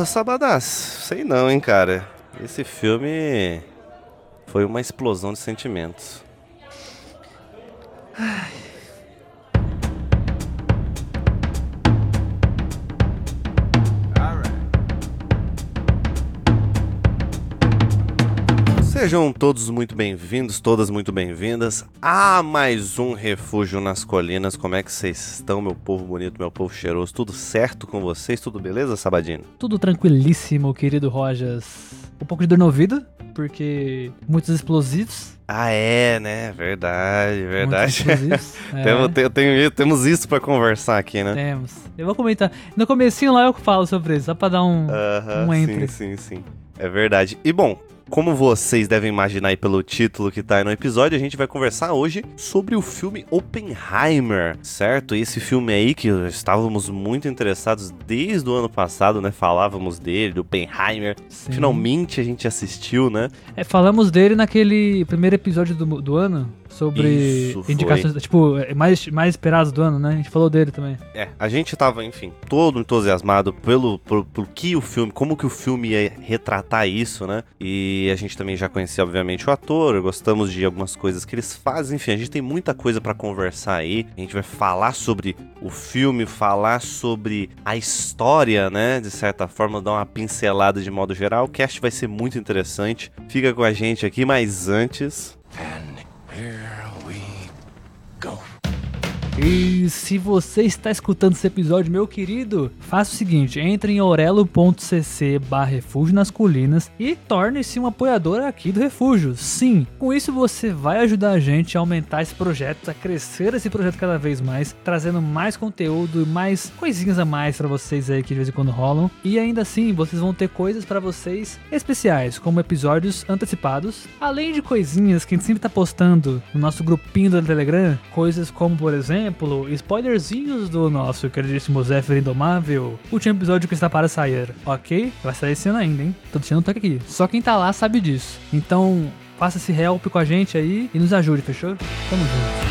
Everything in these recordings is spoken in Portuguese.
Porra, Sabadás, sei não, hein, cara. Esse filme foi uma explosão de sentimentos. Ai. Sejam todos muito bem-vindos, todas muito bem-vindas a mais um Refúgio nas Colinas. Como é que vocês estão, meu povo bonito, meu povo cheiroso? Tudo certo com vocês? Tudo beleza, Sabadino? Tudo tranquilíssimo, querido Rojas. Um pouco de dor no ouvido, porque muitos explosivos. Ah, é, né? Verdade, verdade. é. temos, tem, tem, temos isso para conversar aqui, né? Temos. Eu vou comentar. No comecinho lá eu falo sobre isso, só pra dar um, uh -huh, um entre. Sim, sim, sim. É verdade. E bom, como vocês devem imaginar aí pelo título que tá aí no episódio, a gente vai conversar hoje sobre o filme Oppenheimer, certo? Esse filme aí que estávamos muito interessados desde o ano passado, né? Falávamos dele, do Oppenheimer. Sim. Finalmente a gente assistiu, né? É, falamos dele naquele primeiro episódio do, do ano, sobre Isso, indicações, foi. tipo, mais, mais esperados do ano, né? A gente falou dele também. É, a gente tava, enfim, todo entusiasmado pelo, pelo, pelo que o filme, como que o filme ia retratar isso, né? E a gente também já conhecia, obviamente, o ator, gostamos de algumas coisas que eles fazem, enfim, a gente tem muita coisa para conversar aí. A gente vai falar sobre o filme, falar sobre a história, né? De certa forma, dar uma pincelada de modo geral. O cast vai ser muito interessante. Fica com a gente aqui, mas antes. And here we go. E se você está escutando esse episódio, meu querido, faça o seguinte: entre em orelo.cc barra refúgio nas colinas e torne-se um apoiador aqui do refúgio. Sim, com isso você vai ajudar a gente a aumentar esse projeto, a crescer esse projeto cada vez mais, trazendo mais conteúdo e mais coisinhas a mais para vocês aí que de vez em quando rolam. E ainda assim, vocês vão ter coisas para vocês especiais, como episódios antecipados, além de coisinhas que a gente sempre tá postando no nosso grupinho do Telegram, coisas como, por exemplo, exemplo, spoilerzinhos do nosso queridíssimo Zephyr Indomável, último episódio que está para sair, ok? Vai sair esse ano ainda, hein? Tô deixando um toque aqui. Só quem tá lá sabe disso. Então, faça esse help com a gente aí e nos ajude, fechou? Tamo junto.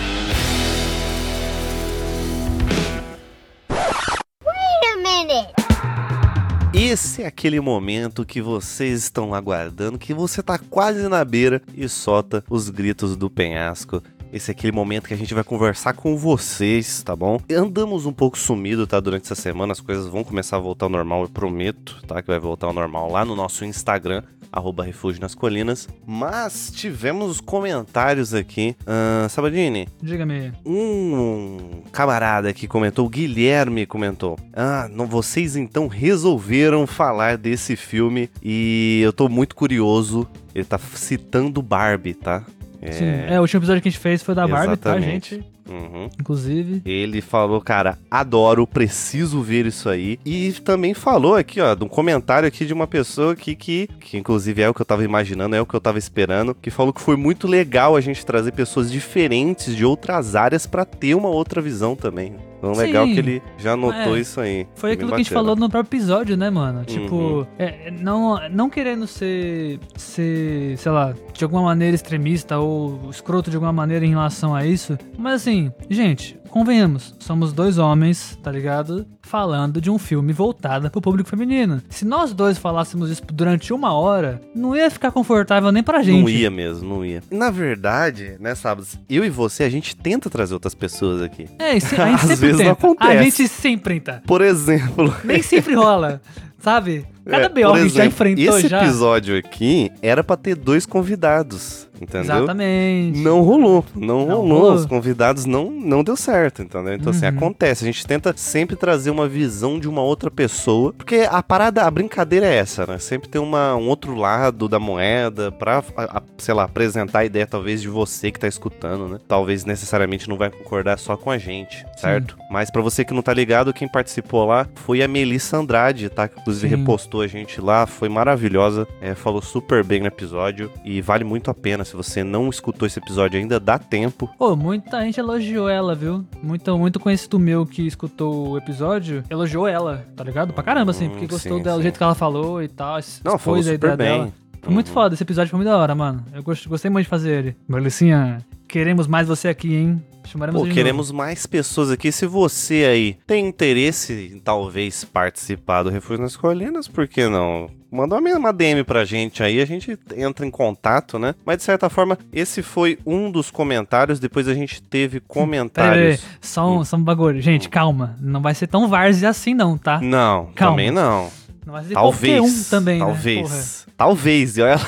Esse é aquele momento que vocês estão aguardando, que você tá quase na beira e solta os gritos do penhasco esse é aquele momento que a gente vai conversar com vocês, tá bom? Andamos um pouco sumido, tá? Durante essa semana as coisas vão começar a voltar ao normal, eu prometo, tá? Que vai voltar ao normal lá no nosso Instagram, arroba Refúgio nas Colinas. Mas tivemos comentários aqui. Uh, Sabadini. Diga-me. Um camarada que comentou, o Guilherme comentou. Ah, não, vocês então resolveram falar desse filme e eu tô muito curioso. Ele tá citando Barbie, tá? É... Sim, é, o último episódio que a gente fez foi da Barbie, tá, gente? Uhum. Inclusive. Ele falou, cara, adoro, preciso ver isso aí. E também falou aqui, ó, de um comentário aqui de uma pessoa aqui que, que inclusive é o que eu tava imaginando, é o que eu tava esperando, que falou que foi muito legal a gente trazer pessoas diferentes de outras áreas para ter uma outra visão também. Então Sim. legal que ele já notou é, isso aí. Foi aquilo que a gente falou no próprio episódio, né, mano? Tipo, uhum. é, não, não querendo ser, ser, sei lá, de alguma maneira extremista ou escroto de alguma maneira em relação a isso. Mas assim, gente, convenhamos, somos dois homens, tá ligado? Falando de um filme voltado pro público feminino. Se nós dois falássemos isso durante uma hora, não ia ficar confortável nem pra gente. Não ia mesmo, não ia. Na verdade, né, sábado, eu e você, a gente tenta trazer outras pessoas aqui. É, a gente Às sempre vezes tenta. Não acontece. A gente sempre tenta. Por exemplo. Nem sempre rola, sabe? Cada é, BO a já enfrentou esse já. Esse episódio aqui era para ter dois convidados. Entendeu? Exatamente. Não rolou. Não, não rolou. rolou. Os convidados não, não deu certo, entendeu? Então, assim, uhum. assim, acontece. A gente tenta sempre trazer uma visão de uma outra pessoa. Porque a parada, a brincadeira é essa, né? Sempre tem uma, um outro lado da moeda pra, a, sei lá, apresentar a ideia, talvez, de você que tá escutando, né? Talvez necessariamente não vai concordar só com a gente, certo? Sim. Mas para você que não tá ligado, quem participou lá foi a Melissa Andrade, tá? Que inclusive Sim. repostou a gente lá, foi maravilhosa. É, falou super bem no episódio e vale muito a pena se você não escutou esse episódio ainda, dá tempo. Pô, muita gente elogiou ela, viu? Muito, muito conhecido meu que escutou o episódio elogiou ela, tá ligado? Pra caramba, assim, porque gostou sim, dela, do jeito que ela falou e tal. Não, falou super bem. Dela. Foi muito uhum. foda, esse episódio foi muito da hora, mano. Eu gostei muito de fazer ele. Melicinha, Queremos mais você aqui, hein? Chamaremos Pô, queremos mais pessoas aqui. Se você aí tem interesse em talvez participar do Refúgio nas Colinas, por que não? Manda uma uma DM pra gente aí, a gente entra em contato, né? Mas de certa forma, esse foi um dos comentários. Depois a gente teve peraí, comentários. só, um, só um bagulho. Gente, calma. Não vai ser tão várzea assim, não, tá? Não, Calma. também não. Não vai ser Talvez. um também, talvez. né? Talvez. E olha,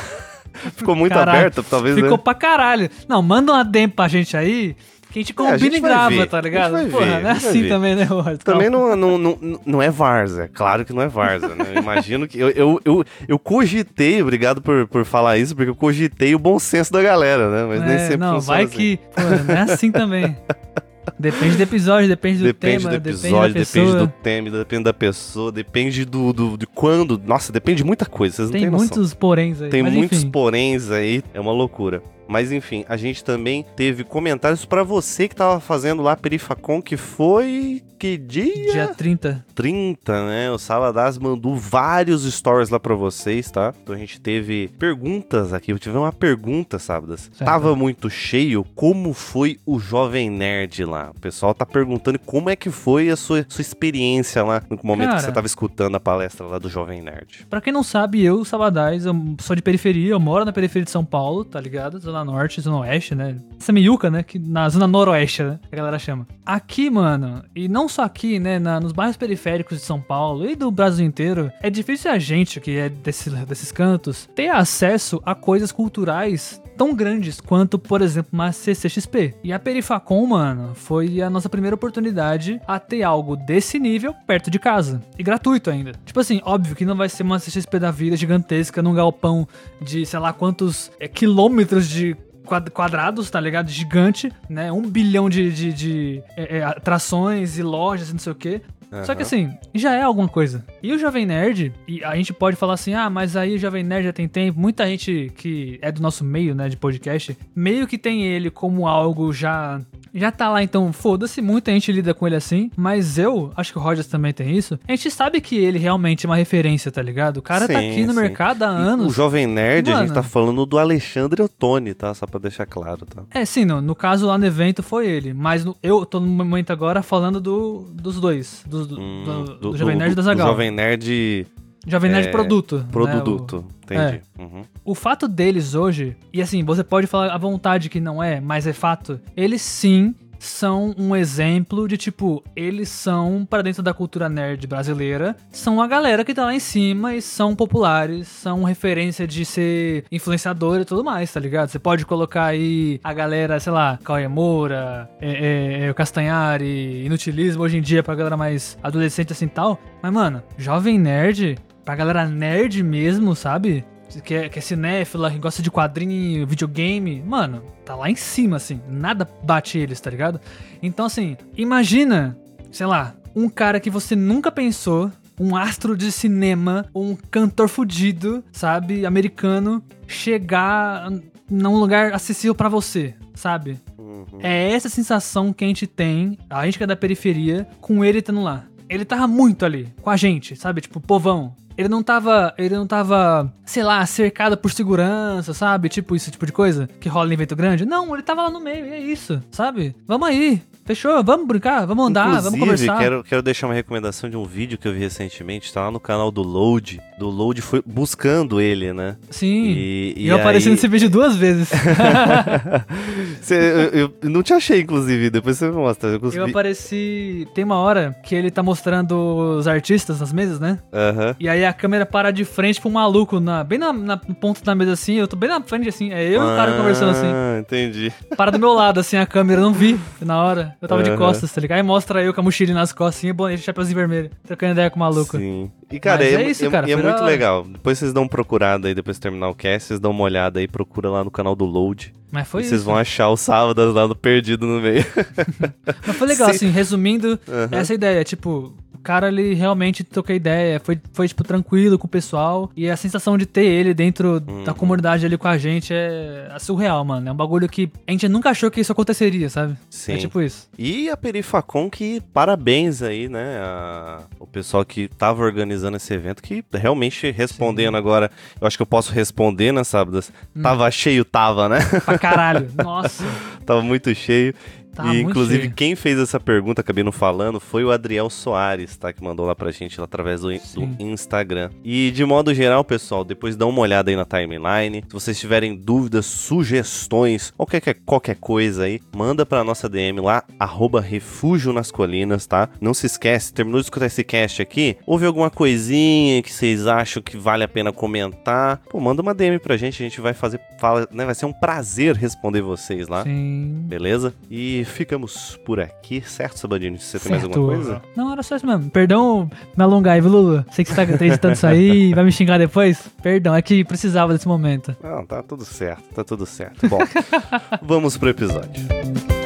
ficou muito Caralho. aberta, talvez. Porra. né? Ficou pra caralho. Não, manda uma DM pra gente aí, que a gente É, a combina gente e grava, ver, tá ligado? Porra, ver, não é assim ver. também, né, Roberto? Também não, não, não, não é Varza, claro que não é Varza, né? Eu imagino que. Eu, eu, eu, eu cogitei, obrigado por, por falar isso, porque eu cogitei o bom senso da galera, né? Mas nem É, sempre não, vai assim. que. Pô, não é assim também. Depende do episódio, depende do Depende tema, do episódio, depende depende do tema, depende da pessoa, depende do, do, de quando. Nossa, depende de muita coisa, vocês não Tem têm noção. muitos poréns aí. Tem muitos enfim. poréns aí, é uma loucura. Mas enfim, a gente também teve comentários pra você que tava fazendo lá a Perifacon, que foi. Que dia? Dia 30. 30, né? O Saladaz mandou vários stories lá pra vocês, tá? Então a gente teve perguntas aqui. Eu tive uma pergunta, Sábadas. Certo. Tava muito cheio. Como foi o Jovem Nerd lá? O pessoal tá perguntando como é que foi a sua, sua experiência lá no momento Cara. que você tava escutando a palestra lá do Jovem Nerd. Pra quem não sabe, eu, Sabadais, eu sou de periferia, eu moro na periferia de São Paulo, tá ligado? Zona Norte, Zona Oeste, né? Essa meiuca, né? Que na Zona Noroeste, né? A galera chama. Aqui, mano, e não só aqui, né? na- nos bairros periféricos de São Paulo e do Brasil inteiro, é difícil a gente, que é desse- desses cantos, ter acesso a coisas culturais tão grandes quanto, por exemplo, uma CCXP. E a Perifacon, mano, foi a nossa primeira oportunidade a ter algo desse nível perto de casa. E gratuito ainda. Tipo assim, óbvio que não vai ser uma CCXP da vida gigantesca num galpão de sei lá quantos é, quilômetros de quad- quadrados, tá ligado? Gigante, né? Um bilhão de, de, de, é, é, atrações e lojas e não sei o quê. Só que assim, já é alguma coisa. E o Jovem Nerd, e a gente pode falar assim, ah, mas aí o Jovem Nerd já tem tempo. Muita gente que é do nosso meio, né, de podcast, meio que tem ele como algo já. Já tá lá, então foda-se, muita gente lida com ele assim, mas eu, acho que o Rogers também tem isso. A gente sabe que ele realmente é uma referência, tá ligado? O cara tá Sim, aqui no sim. mercado há E anos. O Jovem Nerd, a gente Mano. tá falando do Alexandre Ottoni, tá? Só pra deixar claro, tá? É, sim, no, no caso lá no evento foi ele, mas no- eu tô no momento agora falando do, dos dois, do, do, Hum, do- do Jovem Nerd e da Zagal. Jovem Nerd Jovem Nerd é, produto. né, o- produto. Entendi. Uhum. O fato deles hoje, e assim, você pode falar à vontade que não é, mas é fato, eles sim são um exemplo de tipo, eles são, para dentro da cultura nerd brasileira, são a galera que tá lá em cima e são populares, são referência de ser influenciador e tudo mais, tá ligado? Você pode colocar aí a galera, sei lá, Cauê Moura, é, é, é, o Castanhari, Inutilismo hoje em dia pra galera mais adolescente assim tal. Mas, mano, Jovem Nerd, pra galera nerd mesmo, sabe? Que é, que é cinéfila, que gosta de quadrinho, videogame, mano, tá lá em cima, assim. Nada bate eles, tá ligado? Então, assim, imagina, sei lá, um cara que você nunca pensou, um astro de cinema, um cantor fudido, sabe, americano, chegar num lugar acessível pra você, sabe? Uhum. É essa sensação que a gente tem, a gente que é da periferia, com ele estando lá. Ele tava muito ali, com a gente, sabe? Tipo, povão. Ele não tava, ele não tava, sei lá, cercado por segurança, sabe? Tipo isso tipo de coisa que rola em evento grande. Não, ele tava lá no meio, e é isso, sabe? Vamos aí, fechou? Vamos brincar, vamos andar, vamos Inclusive, conversar. Quero, quero deixar uma recomendação de um vídeo que eu vi recentemente, tá lá no canal do Load. Do Load foi buscando ele, né? Sim. E, E eu apareci aí- nesse vídeo duas vezes. Cê- eu, eu não te achei, inclusive, depois você me mostra. Eu eu consegui... apareci. Tem uma hora que ele tá mostrando os artistas nas mesas, né? Aham. E aí a câmera para de frente pra um maluco, na, bem na, na no ponto da mesa assim, eu tô bem na frente assim, é eu e o cara conversando assim. Ah, entendi. Para do meu lado, assim, a câmera, eu não vi na hora. Eu tava de costas, tá ligado? Aí mostra eu com a mochilinha nas costas, assim, e bom, esse chapeuzinho vermelho, trocando ideia com o maluco. Sim. E, cara, é, é isso, é- cara, e é da muito legal. Depois vocês dão uma procurada aí, depois de terminar o cast, vocês dão uma olhada aí, procura lá no canal do Load. Mas foi isso. vocês vão achar o sábado lá no Perdido no meio. Mas foi legal, Sim. assim, resumindo, essa ideia, tipo, cara, ele realmente trocou ideia, foi, foi, tipo, tranquilo com o pessoal. E a sensação de ter ele dentro uhum. da comunidade ali com a gente é, é surreal, mano. É um bagulho que a gente nunca achou que isso aconteceria, sabe? Sim. É tipo isso. E a Perifacom, que parabéns aí, né? A, o pessoal que tava organizando esse evento, que realmente respondendo Sim. agora, eu acho que eu posso responder, né, sábados? Hum. Tava cheio, tava, né? Pra caralho, nossa. tava muito cheio. Tá e, inclusive, cheio. quem fez essa pergunta, acabei não falando, foi o Adriel Soares, tá? Que mandou lá pra gente lá através do, do, Instagram. E, de modo geral, pessoal, depois dá uma olhada aí na timeline. Se vocês tiverem dúvidas, sugestões, qualquer, qualquer coisa aí, manda pra nossa DM lá, arroba Refúgio nas Colinas, tá? Não se esquece, terminou de escutar esse cast aqui, houve alguma coisinha que vocês acham que vale a pena comentar, pô, manda uma DM pra gente, a gente vai fazer, fala, né? Vai ser um prazer responder vocês lá. Sim. Beleza? E ficamos por aqui, certo, Sabadinho? Você certo. tem mais alguma coisa? Não, era só isso mesmo. Perdão me alongar aí, viu, Lulu? Sei que você tá editando isso aí e vai me xingar depois. Perdão, é que precisava desse momento. Não, tá tudo certo, tá tudo certo. Bom, vamos pro episódio.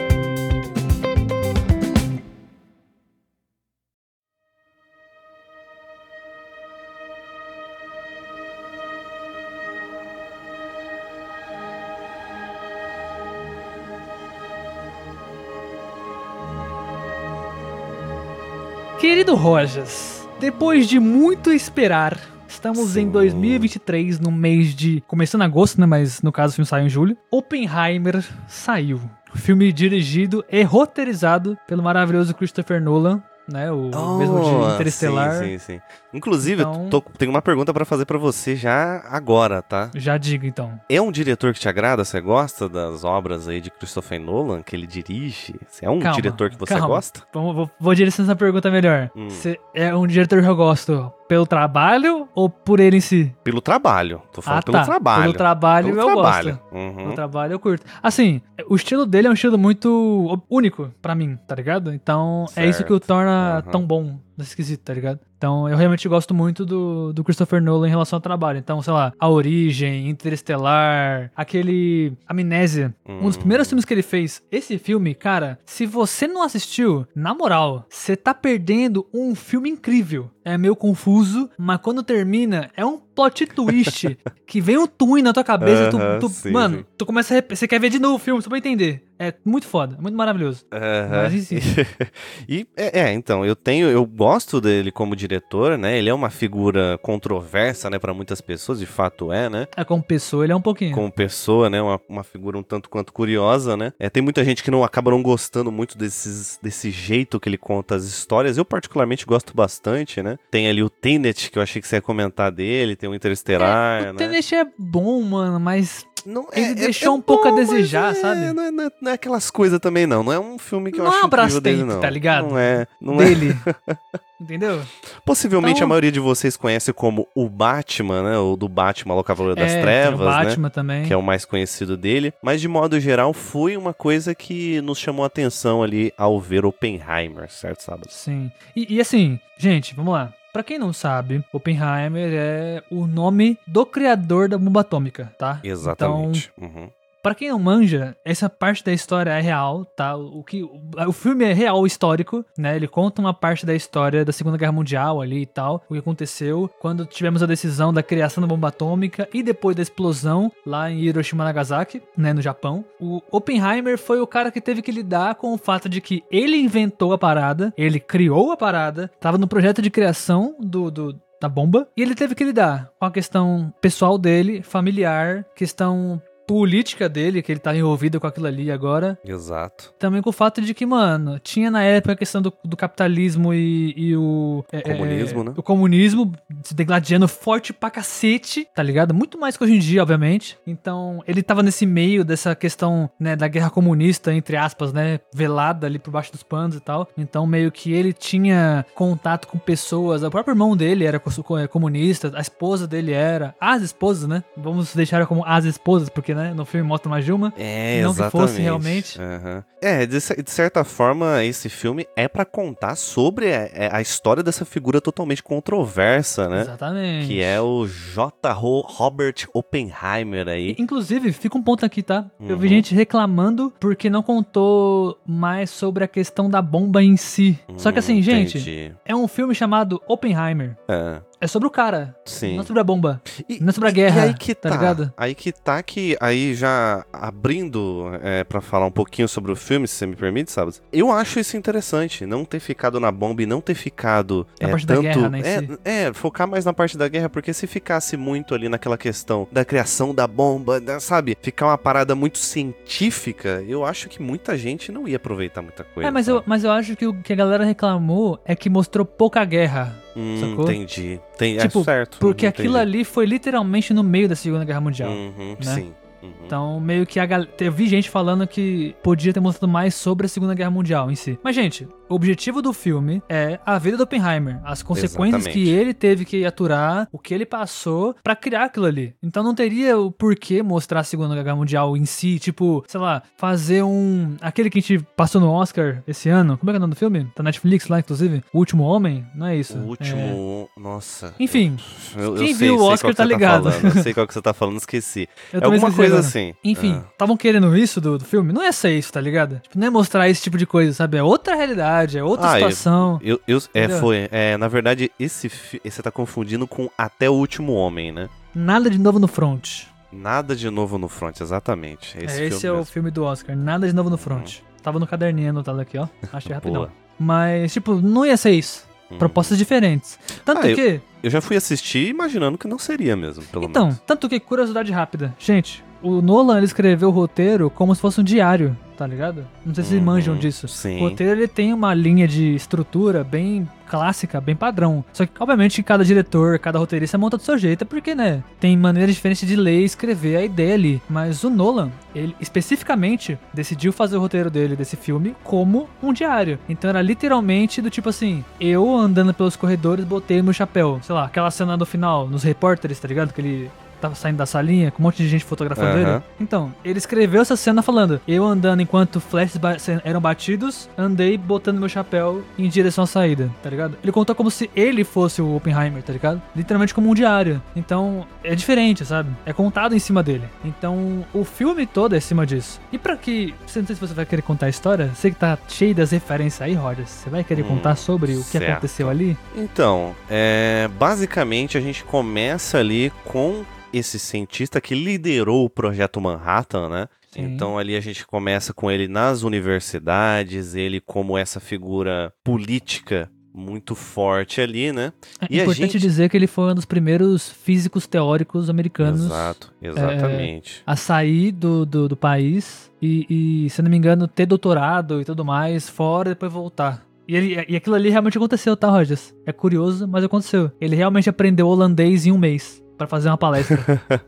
Querido Rojas, depois de muito esperar, estamos Sim. em 2023, no mês de. Começando agosto, né? Mas no caso o filme saiu em julho. Oppenheimer saiu. Filme dirigido e roteirizado pelo maravilhoso Christopher Nolan, né? O oh, mesmo de Interestelar. Sim, sim, sim. Inclusive, então... tô, tenho uma pergunta para fazer para você já agora, tá? Já digo então. É um diretor que te agrada? Você gosta das obras aí de Christopher Nolan que ele dirige? Você é um calma, diretor que você calma. gosta? Vou, vou, vou direcionar essa pergunta melhor. Hum. Você é um diretor que eu gosto pelo trabalho ou por ele em si? Pelo trabalho. Tô falando ah, pelo tá. trabalho. Pelo trabalho pelo eu trabalho. gosto. Uhum. Pelo trabalho eu curto. Assim, o estilo dele é um estilo muito único para mim, tá ligado? Então certo. é isso que o torna uhum. tão bom nesse esquisito, tá ligado? Então, eu realmente gosto muito do, do Christopher Nolan em relação ao trabalho. Então, sei lá, A Origem, Interestelar, aquele Amnésia. Hum. Um dos primeiros filmes que ele fez. Esse filme, cara, se você não assistiu, na moral, você tá perdendo um filme incrível. É meio confuso, mas quando termina, é um plot twist que vem um twin na tua cabeça. Uh -huh, tu, tu sim, mano, sim. tu começa a. Você quer ver de novo o filme, só pra entender. É muito foda, muito maravilhoso. Uh -huh. Mas, e é, é, então, eu tenho. Eu gosto dele como diretor, né? Ele é uma figura controversa, né, para muitas pessoas, de fato é, né? É, como pessoa ele é um pouquinho. Como pessoa, né? Uma, uma figura um tanto quanto curiosa, né? É, tem muita gente que não acaba não gostando muito desses, desse jeito que ele conta as histórias. Eu, particularmente, gosto bastante, né? Tem ali o Tenet, que eu achei que você ia comentar dele, tem o Interestelar. É, o né? Tenet é bom, mano, mas não, ele é, é deixou é, um pouco bom, a desejar, é, sabe? Não é, não, não é, aquelas coisas também, não. Não é um filme que eu acho incrível dele, não. tá ligado? Não é. Não dele. Entendeu? Possivelmente então, a maioria de vocês conhece como o Batman, né? O do Batman, o Cavaleiro das Trevas, o Batman né? também. Que é o mais conhecido dele. Mas de modo geral, foi uma coisa que nos chamou a atenção ali ao ver Oppenheimer, certo, sábado? Sim. E, e assim, gente, vamos lá. Para quem não sabe, Oppenheimer é o nome do criador da bomba atômica, tá? Exatamente. Então, uhum. Para quem não manja, essa parte da história é real, tá? O que o filme é real histórico, né? Ele conta uma parte da história da Segunda Guerra Mundial ali e tal, o que aconteceu quando tivemos a decisão da criação da bomba atômica e depois da explosão lá em Hiroshima e Nagasaki, né, no Japão. O Oppenheimer foi o cara que teve que lidar com o fato de que ele inventou a parada, ele criou a parada, tava no projeto de criação do, do da bomba, e ele teve que lidar com a questão pessoal dele, familiar, questão política dele, que ele tá envolvido com aquilo ali agora. Exato. Também com o fato de que, mano, tinha na época a questão do, do capitalismo e, e o. É, comunismo, é, né? O comunismo se degladiando forte pra cacete, tá ligado? Muito mais que hoje em dia, obviamente. Então, ele tava nesse meio dessa questão, né, da guerra comunista, entre aspas, né, velada ali por baixo dos panos e tal. Então, meio que ele tinha contato com pessoas. O próprio irmão dele era comunista, a esposa dele era. As esposas, né? Vamos deixar como as esposas, porque né? No filme mostra mais de uma. É, Não exatamente. que fosse realmente. Aham. É, de, de certa forma, esse filme é pra contar sobre a, é a história dessa figura totalmente controversa, né? Exatamente. Que é o J. Ro- Robert Oppenheimer aí. Inclusive, fica um ponto aqui, tá? Eu vi Uhum. gente reclamando porque não contou mais sobre a questão da bomba em si. Só que assim, Hum, gente, é um filme chamado Oppenheimer. É, É sobre o cara, sim. não é sobre a bomba. E- Não é sobre a guerra, E aí que tá tá, ligado? Aí que tá que, aí já abrindo é, para falar um pouquinho sobre o filme, se você me permite, sabe? Eu acho isso interessante, não ter ficado na bomba e não ter ficado Na é, parte da tanto... guerra, né, é, é, focar mais na parte da guerra, porque se ficasse muito ali naquela questão da criação da bomba, da- sabe? Ficar uma parada muito científica, eu acho que muita gente não ia aproveitar muita coisa. É, mas eu, mas eu acho que o que a galera reclamou é que mostrou pouca guerra. Hum, sacou? entendi. Tem, Tipo, é certo. Porque entendi. aquilo ali foi literalmente no meio da Segunda Guerra Mundial. Uhum, né? Sim. Uhum. Então, meio que a galera. Eu vi gente falando que podia ter mostrado mais sobre a Segunda Guerra Mundial em si. Mas, gente, o objetivo do filme é a vida do Oppenheimer, as consequências Exatamente. que ele teve que aturar, o que ele passou pra criar aquilo ali. Então não teria o porquê mostrar a Segunda Guerra Mundial em si, tipo, sei lá, fazer um. Aquele que a gente passou no Oscar esse ano. Como é que é o nome do filme? Tá na Netflix lá, inclusive. O Último Homem? Não é isso? O É... último. Nossa. Enfim, eu- eu quem sei- viu o Oscar tá você ligado. eu sei qual que você tá falando, esqueci. Eu é alguma coisa agora. assim. Enfim, Ah. estavam querendo isso do, do filme? Não ia ser isso, tá ligado? Tipo, não é mostrar esse tipo de coisa, sabe? É outra realidade, é outra Ah, eu- situação. Eu, eu, é, Entendeu? foi. É, na verdade, esse você tá confundindo com Até o Último Homem, né? Nada de novo no front. Nada de novo no front, exatamente. Esse, é, esse é o filme do Oscar. Nada de novo no front. Tava no caderninho anotado aqui, ó. Achei rapidão. Boa. Mas, tipo, não ia ser isso. Uhum. Propostas diferentes. Tanto Ah, eu- que. Eu já fui assistir imaginando que não seria mesmo, pelo Então, menos. tanto que, curiosidade rápida. Gente, o Nolan ele escreveu o roteiro como se fosse um diário, tá ligado? Não sei se Uhum, manjam disso. sim. O roteiro ele tem uma linha de estrutura bem clássica, bem padrão. Só que, obviamente, cada diretor, cada roteirista monta do seu jeito, porque, né, tem maneiras diferentes de ler e escrever a ideia ali. Mas o Nolan, ele especificamente decidiu fazer o roteiro dele, desse filme, como um diário. Então era literalmente do tipo assim: eu andando pelos corredores, botei meu chapéu. Sei lá, aquela cena do final, nos repórteres, tá ligado? Que ele tava saindo da salinha com um monte de gente fotografando Aham. ele. Então, ele escreveu essa cena falando: Eu andando enquanto flashes ba- eram batidos, andei botando meu chapéu em direção à saída, tá ligado? Ele contou como se ele fosse o Oppenheimer, tá ligado? Literalmente como um diário. Então, é diferente, sabe? É contado em cima dele. Então, o filme todo é em cima disso. E pra que. Não sei se você vai querer contar a história. Sei que tá cheio das referências aí, Rogers. Você vai querer Hum, contar sobre o que certo. aconteceu ali? Então, é, basicamente a gente começa ali com esse cientista que liderou o projeto Manhattan, né? Sim. Então ali a gente começa com ele nas universidades, ele como essa figura política muito forte ali, né? É E importante gente- dizer que ele foi um dos primeiros físicos teóricos americanos Exato, exatamente. a sair do, do, do país e, e, se não me engano, ter doutorado e tudo mais fora e depois voltar. E, ele, e aquilo ali realmente aconteceu, tá, Rogers? É curioso, mas aconteceu. Ele realmente aprendeu holandês em um mês pra fazer uma palestra.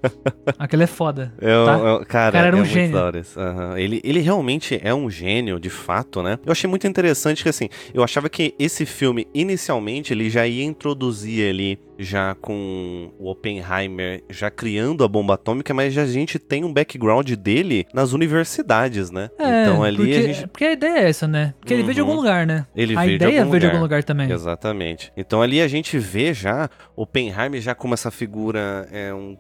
Aquilo é foda. É, um- tá? é um- cara, cara era é um muito gênio. Aham. Ele, ele realmente é um gênio, de fato, né? Eu achei muito interessante que, assim, eu achava que esse filme, inicialmente, ele já ia introduzir ali, já com o Oppenheimer, já criando a bomba atômica, mas já a gente tem um background dele nas universidades, né? É, então ali porque, a gente... porque a ideia é essa, né? Porque ele veio de Uhum. algum lugar, né? Ele a veio de ideia algum veio de lugar. algum lugar também. Exatamente. Então ali a gente vê já Oppenheimer já como essa figura é um,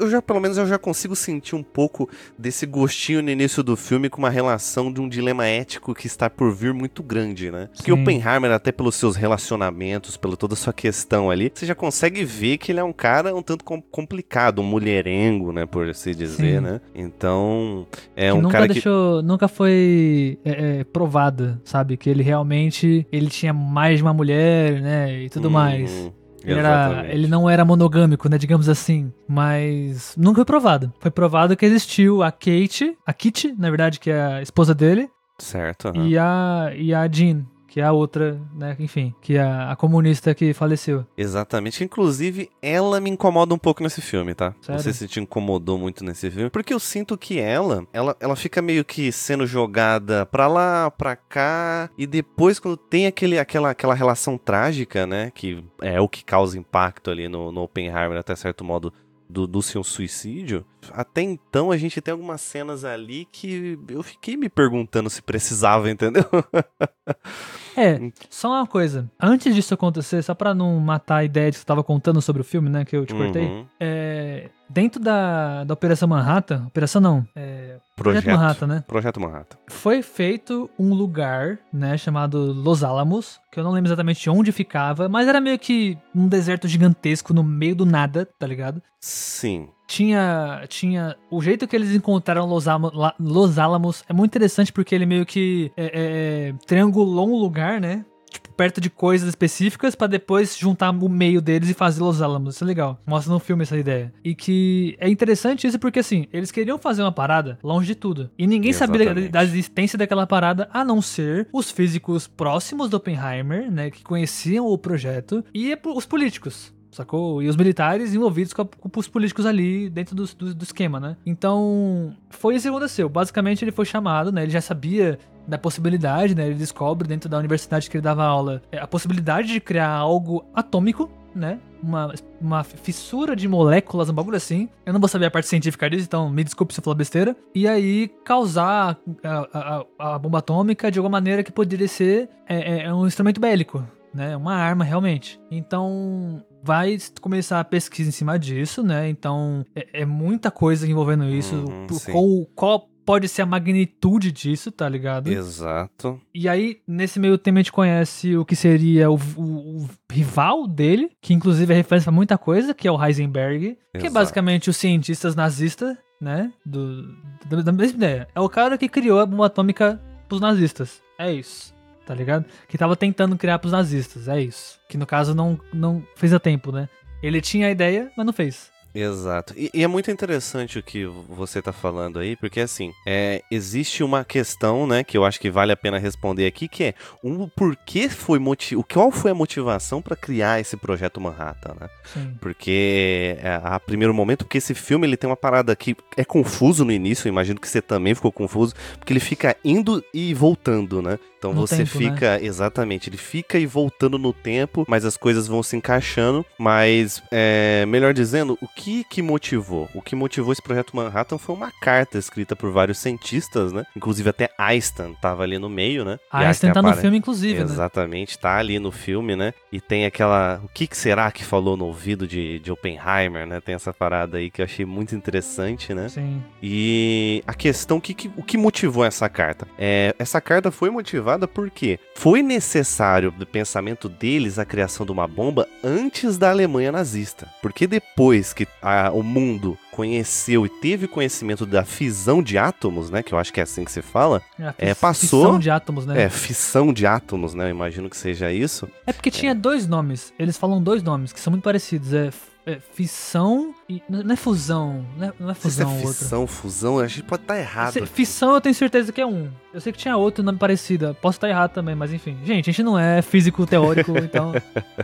eu já pelo menos eu já consigo sentir um pouco desse gostinho no início do filme com uma relação de um dilema ético que está por vir muito grande, né? Sim. Oppenheimer até pelos seus relacionamentos, pela toda a sua questão ali, você já consegue ver que ele é um cara um tanto com- complicado, um mulherengo, né, por assim dizer, Sim. né? Então é que um nunca cara que deixou, nunca foi é, é, provado, sabe? Que ele realmente ele tinha mais de uma mulher, né? E tudo Hum, mais. Ele, era, ele não era monogâmico, né? Digamos assim. Mas nunca foi provado. Foi provado que existiu a Kate, a Kitty, na verdade, que é a esposa dele, certo. aham. e, a, e a Jean, que é a outra, né? Enfim, que é a, comunista que faleceu. Exatamente. Inclusive, ela me incomoda um pouco nesse filme, tá? Não Sério? sei se te incomodou muito nesse filme. Porque eu sinto que ela, ela, ela fica meio que sendo jogada pra lá, pra cá. E depois, quando tem aquele, aquela, aquela relação trágica, né? Que é o que causa impacto ali no, no Oppenheimer, até certo modo. Do, do seu suicídio, até então a gente tem algumas cenas ali que eu fiquei me perguntando se precisava, entendeu? É, só uma coisa. Antes disso acontecer, só pra não matar a ideia de que você tava contando sobre o filme, né, que eu te cortei, Uhum. é, dentro da, da Operação Manhattan, Operação não, é, Projeto Projeto. Manhattan, né? Projeto Manhattan. Foi feito um lugar, né, chamado Los Alamos, que eu não lembro exatamente onde ficava, mas era meio que um deserto gigantesco no meio do nada, tá ligado? Sim. Tinha, tinha o jeito que eles encontraram Los, Alamos, Los Alamos é muito interessante porque ele meio que é, é, triangulou um lugar, né? Tipo, perto de coisas específicas pra depois juntar o meio deles e fazer Los Alamos. Isso é legal. Mostra no filme essa ideia. E que é interessante isso porque, assim, eles queriam fazer uma parada longe de tudo. E ninguém sabia da, Exatamente. da existência daquela parada a não ser os físicos próximos do Oppenheimer, né? Que conheciam o projeto e os políticos. Sacou? E os militares envolvidos com, a- com os políticos ali dentro do, do, do esquema, né? Então, foi isso que aconteceu. Basicamente, ele foi chamado, né? Ele já sabia da possibilidade, né? Ele descobre dentro da universidade que ele dava aula é, a possibilidade de criar algo atômico, né? Uma, uma fissura de moléculas, um bagulho assim. Eu não vou saber a parte científica disso, então me desculpe se eu falar besteira. E aí causar a, a- a- bomba atômica de alguma maneira que poderia ser é, é, é um instrumento bélico, né? Uma arma realmente. Então vai começar a pesquisa em cima disso, né? Então é, é muita coisa envolvendo isso. Sim. qual, qual pode ser a magnitude disso, tá ligado? Exato. E aí, nesse meio tempo, a gente conhece o que seria o, o- o rival dele, que inclusive é referência pra muita coisa, que é o Heisenberg, que é Exato. basicamente os cientistas nazistas, né? Do, da, da mesma ideia. É o cara que criou a bomba atômica pros nazistas. É isso. Tá ligado? Que tava tentando criar pros nazistas. É isso. Que no caso não, não fez a tempo, né? Ele tinha a ideia, mas não fez. Exato. E, e é muito interessante o que você tá falando aí, porque assim, é, existe uma questão, né, que eu acho que vale a pena responder aqui, que é um, por que foi motiv... o qual foi a motivação pra criar esse projeto Manhattan, né? Sim. Porque é, a primeiro momento, porque esse filme ele tem uma parada que é confuso no início, imagino que você também ficou confuso, porque ele fica indo e voltando, né? Então No você tempo, né? fica, exatamente, ele fica e voltando no tempo, mas as coisas vão se encaixando. Mas, é, melhor dizendo, o que que motivou? O que motivou esse projeto Manhattan foi uma carta escrita por vários cientistas, né? Inclusive até Einstein tava ali no meio, né? E Einstein tá no apare- filme, inclusive, né? Exatamente, tá ali no filme, né? E tem aquela. O que, que será que falou no ouvido de, de Oppenheimer, né? Tem essa parada aí que eu achei muito interessante, né? Sim. E a questão, que, que- o que motivou essa carta? É, essa carta foi motivada porque foi necessário, do pensamento deles, a criação de uma bomba antes da Alemanha nazista. Porque depois que a- o mundo conheceu e teve conhecimento da fisão de átomos, né? Que eu acho que é assim que se fala. É, fis- passou- fissão de átomos, né? É, fissão de átomos, né? Eu imagino que seja isso. É porque tinha dois nomes. Eles falam dois nomes que são muito parecidos. É, é fissão. Não é fusão. Não é, não é sei se fusão é outro. fissão, fusão, a gente pode estar errado. Se- Fissão eu tenho certeza que é um. Eu sei que tinha outro nome parecido. Posso estar errado também, mas enfim. Gente, a gente não é físico teórico, então.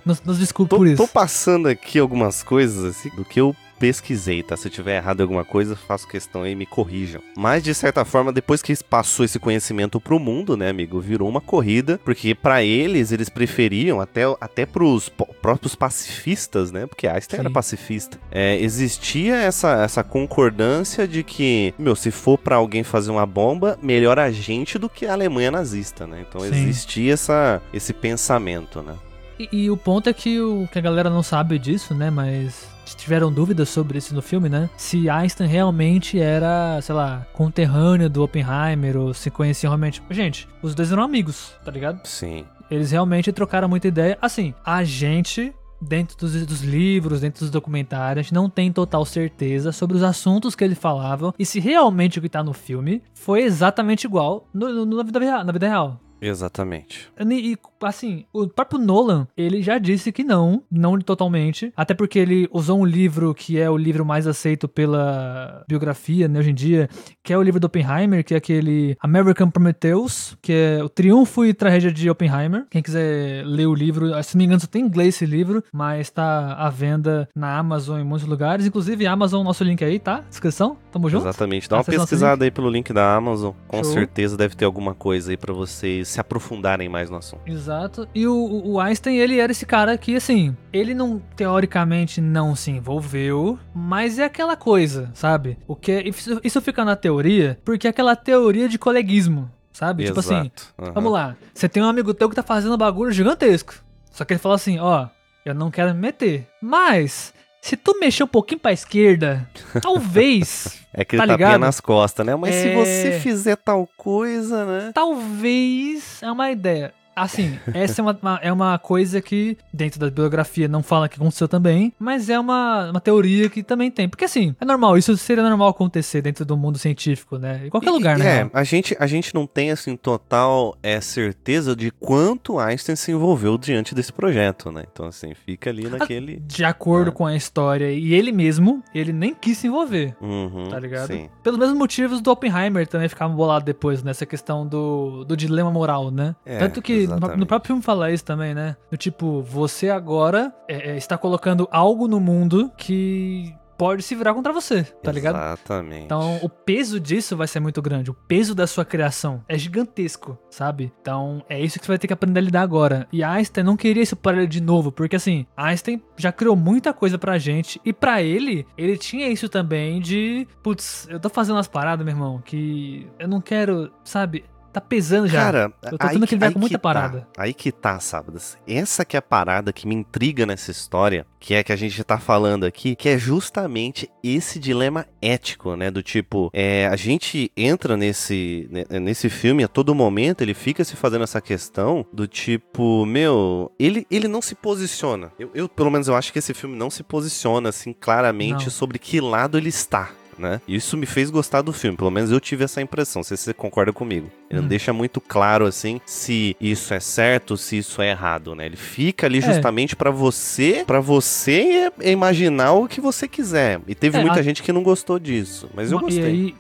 Nos, nos desculpe Tô, por isso. tô passando aqui algumas coisas assim do que eu pesquisei, tá? Se eu tiver errado em alguma coisa, faço questão aí, me corrijam. Mas de certa forma, depois que passou esse conhecimento pro mundo, né, amigo, virou uma corrida, porque pra eles eles preferiam até até pros próprios pacifistas, né? Porque Einstein era Sim. pacifista. É, existia essa essa concordância de que, meu, se for pra alguém fazer uma bomba, melhor a gente do que a Alemanha nazista, né? Então Sim. existia essa esse pensamento, né? E, e o ponto é que, o, que a galera não sabe disso, né? Mas tiveram dúvidas sobre isso no filme, né? Se Einstein realmente era, sei lá, conterrâneo do Oppenheimer ou se conheciam realmente. Gente, os dois eram amigos, tá ligado? Sim. Eles realmente trocaram muita ideia. Assim, a gente, dentro dos, dos livros, dentro dos documentários, a gente não tem total certeza sobre os assuntos que eles falavam e se realmente o que tá no filme foi exatamente igual no- no- na, vida, na vida real. Exatamente. E, assim, o próprio Nolan, ele já disse que não, não totalmente. Até porque ele usou um livro que é o livro mais aceito pela biografia, né, hoje em dia, que é o livro do Oppenheimer, que é aquele American Prometheus, que é o Triunfo e Tragédia de Oppenheimer. Quem quiser ler o livro, se não me engano, só tem em inglês esse livro, mas tá à venda na Amazon em muitos lugares. Inclusive, Amazon, nosso link aí, tá? Descrição? Tamo junto? Exatamente. Dá uma Acesse pesquisada aí pelo link da Amazon. Com Show. certeza deve ter alguma coisa aí pra vocês se aprofundarem mais no assunto. Exato. E o, o Einstein, ele era esse cara que, assim, ele não, teoricamente, não se envolveu, mas é aquela coisa, sabe? O que é, isso, isso fica na teoria, porque é aquela teoria de coleguismo, sabe? Tipo assim, Uhum. vamos lá, você tem um amigo teu que tá fazendo um bagulho gigantesco. Só que ele fala assim, ó, eu não quero me meter. Mas, se tu mexer um pouquinho pra esquerda, talvez, É que Tá ele tapinha ligado? nas costas, né? Mas se É. você fizer tal coisa, né? talvez é uma ideia. Assim, essa é uma, uma- é uma coisa que dentro da biografia não fala que aconteceu também, mas é uma, uma teoria que também tem. Porque assim, é normal, isso seria normal acontecer dentro do mundo científico, né? Em qualquer lugar, né? É, a gente, a gente não tem, assim, total é, certeza de quanto Einstein se envolveu diante desse projeto, né? Então, assim, fica ali naquele... De acordo É. com a história. E ele mesmo, ele nem quis se envolver. Uhum, Tá ligado? Sim. Pelos mesmos motivos do Oppenheimer também ficava bolado depois, nessa questão do, do dilema moral, né? É, Tanto que no, exatamente. no próprio filme fala isso também, né? Do tipo, você agora é, é, está colocando algo no mundo que pode se virar contra você, tá ligado? Exatamente. Então, o peso disso vai ser muito grande. O peso da sua criação é gigantesco, sabe? Então, é isso que você vai ter que aprender a lidar agora. E Einstein não queria isso para ele de novo, porque assim, Einstein já criou muita coisa pra gente e pra ele, ele tinha isso também de, putz, eu tô fazendo umas paradas, meu irmão, que eu não quero, sabe? Tá pesando já. Cara, Eu tô aí vendo que ele vai com muita tá, parada. aí que tá, Sábadas. Essa que é a parada que me intriga nessa história, que é que a gente tá falando aqui, que é justamente esse dilema ético, né? Do tipo, é, a gente entra nesse, ne- nesse filme a todo momento, ele fica se fazendo essa questão do tipo, meu, ele, ele não se posiciona. Eu, eu, pelo menos, eu acho que esse filme não se posiciona, assim, claramente Não. sobre que lado ele está. Né? Isso me fez gostar do filme, pelo menos eu tive essa impressão. Não sei se você concorda comigo. Ele não Hum. deixa muito claro assim se isso é certo, se isso é errado, né? Ele fica ali É. justamente pra você, para você imaginar o que você quiser. E teve É, muita a- gente que não gostou disso, mas eu E gostei. aí,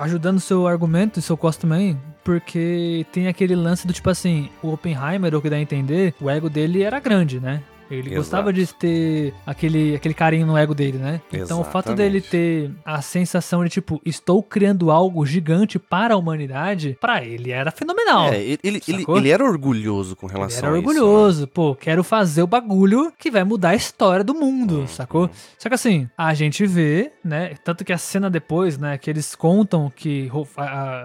ajudando o seu argumento, isso eu gosto também, porque tem aquele lance do tipo assim, o Oppenheimer, o que dá a entender, o ego dele era grande, né? Ele Exato. gostava de ter aquele, aquele carinho no ego dele, né? Então o fato dele Exatamente. ter a sensação de tipo, estou criando algo gigante para a humanidade, pra ele era fenomenal. É, ele, ele, ele, ele era orgulhoso com Ele relação era a isso. né? orgulhoso, pô, quero fazer o bagulho que vai mudar a história do mundo, Uhum. sacou? Só que assim, a gente vê, né, tanto que a cena depois, né, que eles contam que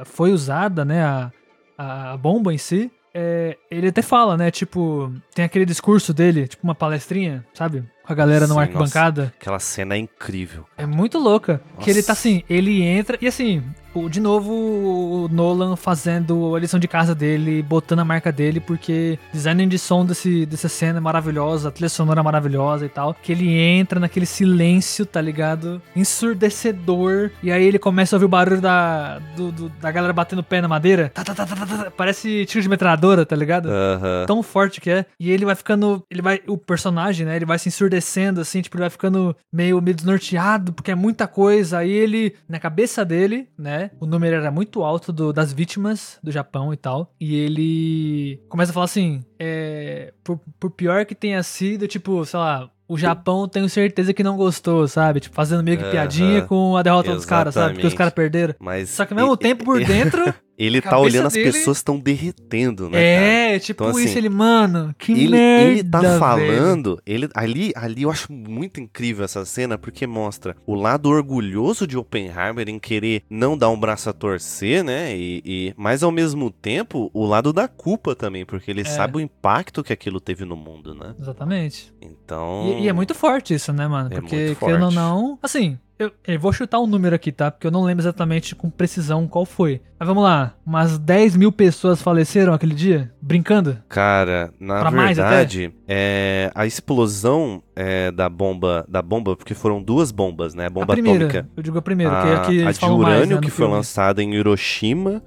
foi usada, né, a, a bomba em si, é, ele até fala, né, tipo, tem aquele discurso dele, tipo uma palestrinha, sabe? Com a galera no Sim, arquibancada. Aquela cena é incrível. É muito louca. Que ele tá Nossa. assim, ele entra e assim, de novo o Nolan fazendo a lição de casa dele, botando a marca dele, porque design de som desse, dessa cena é maravilhosa, a trilha sonora é maravilhosa e tal. Que ele entra naquele silêncio, tá ligado? Ensurdecedor. E aí ele começa a ouvir o barulho da, do- do- da galera batendo o pé na madeira. Tá, tá, tá, tá, tá, tá. Parece tiro de metralhadora, tá ligado? Aham. tão forte que é. E ele vai ficando. Ele vai. O personagem, né? Ele vai se ensurdecendo, assim, tipo, ele vai ficando meio, meio desnorteado, porque é muita coisa. Aí ele, na cabeça dele, né? O número era muito alto do- das vítimas do Japão e tal. E ele começa a falar assim: é. Por, por pior que tenha sido, tipo, sei lá. O Japão tenho certeza que não gostou, sabe? Tipo, fazendo meio que piadinha com a derrota dos caras, sabe? Porque os caras perderam. Mas Só que ao mesmo e- tempo, por dentro, ele tá olhando as dele- pessoas estão derretendo, né? cara? é, tipo Então, isso, assim, ele, mano, que ele, merda, ele tá velho. falando, ele ali, ali eu acho muito incrível essa cena porque mostra o lado orgulhoso de Oppenheimer em querer não dar um braço a torcer, né? E, e- mas ao mesmo tempo o lado da culpa também, porque ele É. sabe o impacto que aquilo teve no mundo, né? Exatamente. Então, E, e é muito forte isso, né, mano? É Porque, muito querendo ou forte. não, assim, eu, eu vou chutar um número aqui, tá? Porque eu não lembro exatamente com precisão qual foi. Mas vamos lá, umas 10 mil pessoas faleceram aquele dia? Brincando? Cara, na Pra verdade, é, a explosão é, da bomba, da bomba, porque foram duas bombas, né? A bomba a primeira, atômica. eu digo a primeira, que a, aqui a eles de urânio mais, né, que foi filme. lançada em Hiroshima.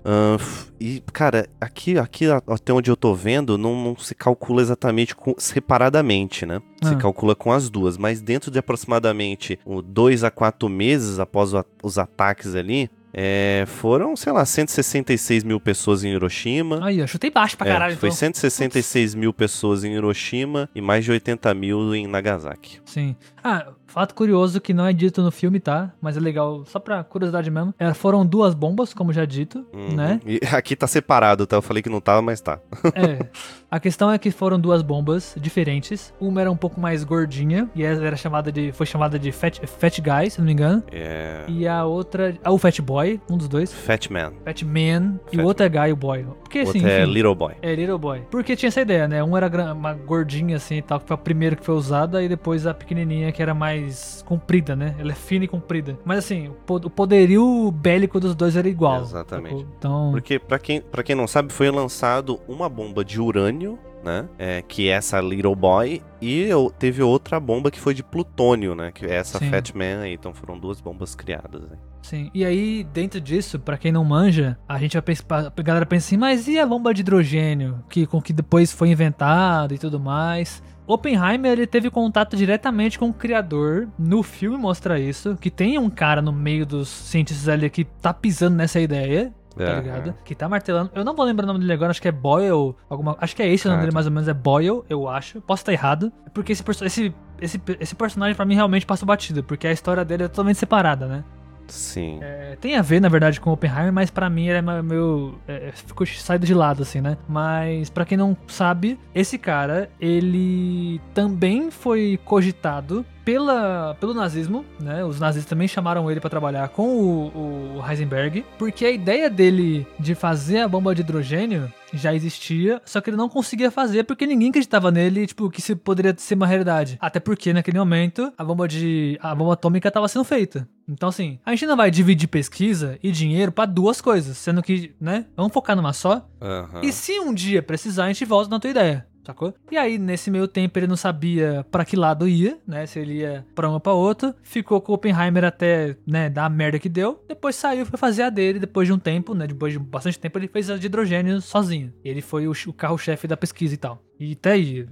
e, cara, aqui, aqui a- até onde eu tô vendo, não, não se calcula exatamente com- separadamente, né? Se Ah. calcula com as duas. Mas dentro de aproximadamente o dois a quatro meses após os ataques ali, é, foram, sei lá, 166 mil pessoas em Hiroshima. Aí, eu chutei baixo pra É, caralho, foi então. 166 mil pessoas em Hiroshima e mais de 80 mil em Nagasaki. Sim. Ah, Fato curioso que não é dito no filme, tá? Mas é legal, só pra curiosidade mesmo. É, foram duas bombas, como já dito, Uhum. né? E aqui tá separado, tá? Eu falei que não tava, mas tá. É. A questão é que foram duas bombas diferentes. Uma era um pouco mais gordinha e ela era chamada de foi chamada de Fat, Fat Guy, se não me engano. É. E a outra, ah, o Fat Boy, um dos dois, Fat Man. Fat Man e Fat o outro é Guy o Boy. Porque assim, é Little Boy. é Little Boy. Porque tinha essa ideia, né? Um era uma gordinha assim e tal, que foi a primeira que foi usada, e depois a pequenininha que era mais comprida, né? Ela é fina e comprida. Mas assim, o po- o poderio bélico dos dois era igual. Exatamente. sacou? Então, Porque, pra quem, pra quem não sabe, foi lançado uma bomba de urânio, né? É, que é essa Little Boy. E eu- teve outra bomba que foi de plutônio, né? Que é essa Sim. Fat Man aí. Então foram duas bombas criadas. Né? sim. E aí, dentro disso, pra quem não manja, a gente vai pensar, a galera pensa assim, mas e a bomba de hidrogênio? Que, com que depois foi inventada e tudo mais. Oppenheimer ele teve contato diretamente com o criador. No filme mostra isso. Que tem um cara no meio dos cientistas ali que tá pisando nessa ideia. Tá Aham. ligado? Que tá martelando. Eu não vou lembrar o nome dele agora, acho que é Boyle. Alguma, acho que é esse o nome Ah, dele, tá. mais ou menos. É Boyle, eu acho. Posso estar errado. Porque esse, esse, esse, esse personagem, pra mim, realmente passa batido. Porque a história dele é totalmente separada, né? Sim. É, tem a ver, na verdade, com Oppenheimer, mas pra mim ele é ma- meio. É, ficou saído de lado, assim, né? Mas pra quem não sabe, esse cara, ele também foi cogitado pela, pelo nazismo, né? Os nazistas também chamaram ele pra trabalhar com o, o Heisenberg, porque a ideia dele de fazer a bomba de hidrogênio já existia, só que ele não conseguia fazer porque ninguém acreditava nele, tipo, que isso poderia ser uma realidade. Até porque naquele momento a bomba de a bomba atômica estava sendo feita. Então assim, a gente não vai dividir pesquisa e dinheiro pra duas coisas, sendo que, né? Vamos focar numa só. Aham. E se um dia precisar, a gente volta na tua ideia. Sacou? E aí, nesse meio tempo, ele não sabia pra que lado ia, né? Se ele ia pra um ou pra outro. Ficou com o Oppenheimer até, né, dar a merda que deu. Depois saiu foi fazer a dele. Depois de um tempo, né? Depois de bastante tempo, ele fez a de hidrogênio sozinho. Ele foi o, o carro-chefe da pesquisa e tal. E até aí,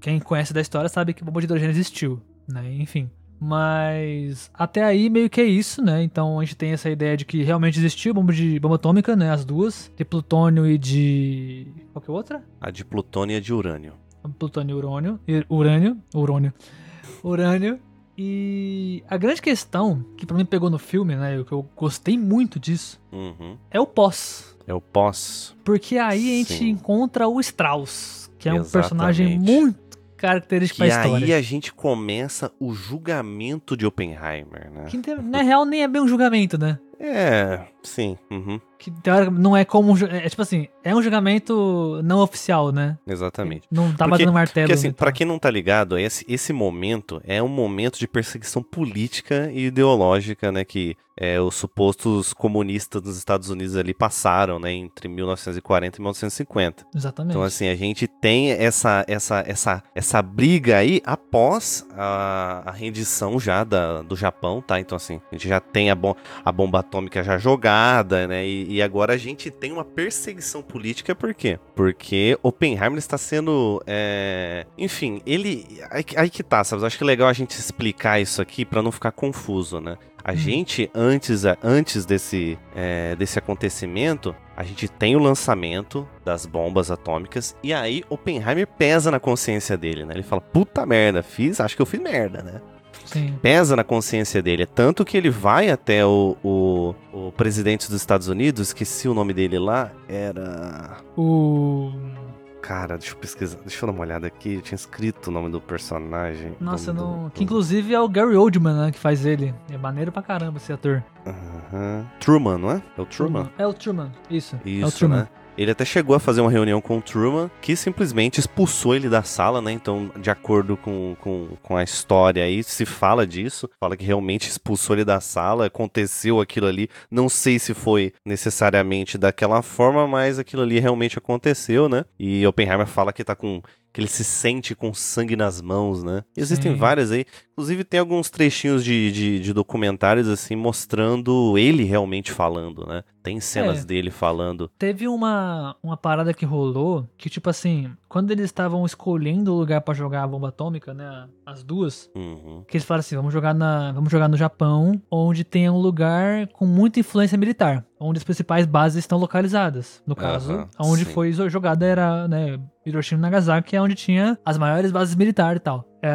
quem conhece da história sabe que bomba de hidrogênio existiu, né? Enfim. Mas até aí meio que é isso, né? Então a gente tem essa ideia de que realmente existiu bomba de bomba atômica, né? As duas, de plutônio e de qual que é outra? A de plutônio e a de urânio. Plutônio e urânio, urânio, urânio, urânio. E a grande questão que pra mim pegou no filme, né? O que eu gostei muito disso Uhum. é o pós, É o pós. porque aí a gente Sim. encontra o Strauss, que é um personagem Exatamente. muito característico Que pra história. aí a gente começa o julgamento de Oppenheimer, né? Que na real nem é bem um julgamento, né? É, sim. Uhum. Que não é como. É tipo assim, é um julgamento não oficial, né? Exatamente. Não tá Porque- batendo martelo. Porque assim, e pra quem não tá ligado, esse, esse momento é um momento de perseguição política e ideológica, né, que é, os supostos comunistas dos Estados Unidos ali passaram, né, entre 1940 e 1950. Exatamente. Então assim, a gente tem essa essa essa essa briga aí após a, a rendição já da, do Japão, tá? Então assim, a gente já tem a, bom, a bomba atômica já jogada, né? E, e agora a gente tem uma perseguição política, por quê? Porque Oppenheimer está sendo. é, Enfim, ele. Aí, que- aí que tá, sabe? Eu acho que é legal a gente explicar isso aqui pra não ficar confuso, né? A Hum. gente, antes, antes desse, é, desse acontecimento, a gente tem o lançamento das bombas atômicas e aí Oppenheimer pesa na consciência dele, né? Ele fala, puta merda, fiz, acho que eu fiz merda, né? Sim. pesa na consciência dele. É tanto que ele vai até o, o, o presidente dos Estados Unidos, esqueci o nome dele lá, era. O. Cara, deixa eu pesquisar, deixa eu dar uma olhada aqui. Eu tinha escrito o nome do personagem. Nossa, nome não. do- Que inclusive é o Gary Oldman, né? Que faz ele. É maneiro pra caramba esse ator. Aham. Truman, não é? É o Truman? É o Truman. Isso. é o Isso, Truman. né? Ele até chegou a fazer uma reunião com o Truman, que simplesmente expulsou ele da sala, né? Então, de acordo com, com, com a história aí, se fala disso. Fala que realmente expulsou ele da sala, aconteceu aquilo ali. Não sei se foi necessariamente daquela forma, mas aquilo ali realmente aconteceu, né? E Oppenheimer fala que tá com. Que ele se sente com sangue nas mãos, né? Existem Sim. várias aí. Inclusive, tem alguns trechinhos de, de, de documentários, assim, mostrando ele realmente falando, né? Tem cenas É. dele falando. Teve uma, uma parada que rolou que, tipo assim, quando eles estavam escolhendo o lugar pra jogar a bomba atômica, né? As duas, Uhum. que eles falaram assim: vamos jogar, na, vamos jogar no Japão, onde tem um lugar com muita influência militar, onde as principais bases estão localizadas. No caso, Aham, onde sim. foi jogada era né, Hiroshima e Nagasaki, é onde tinha as maiores bases militares e tal. É,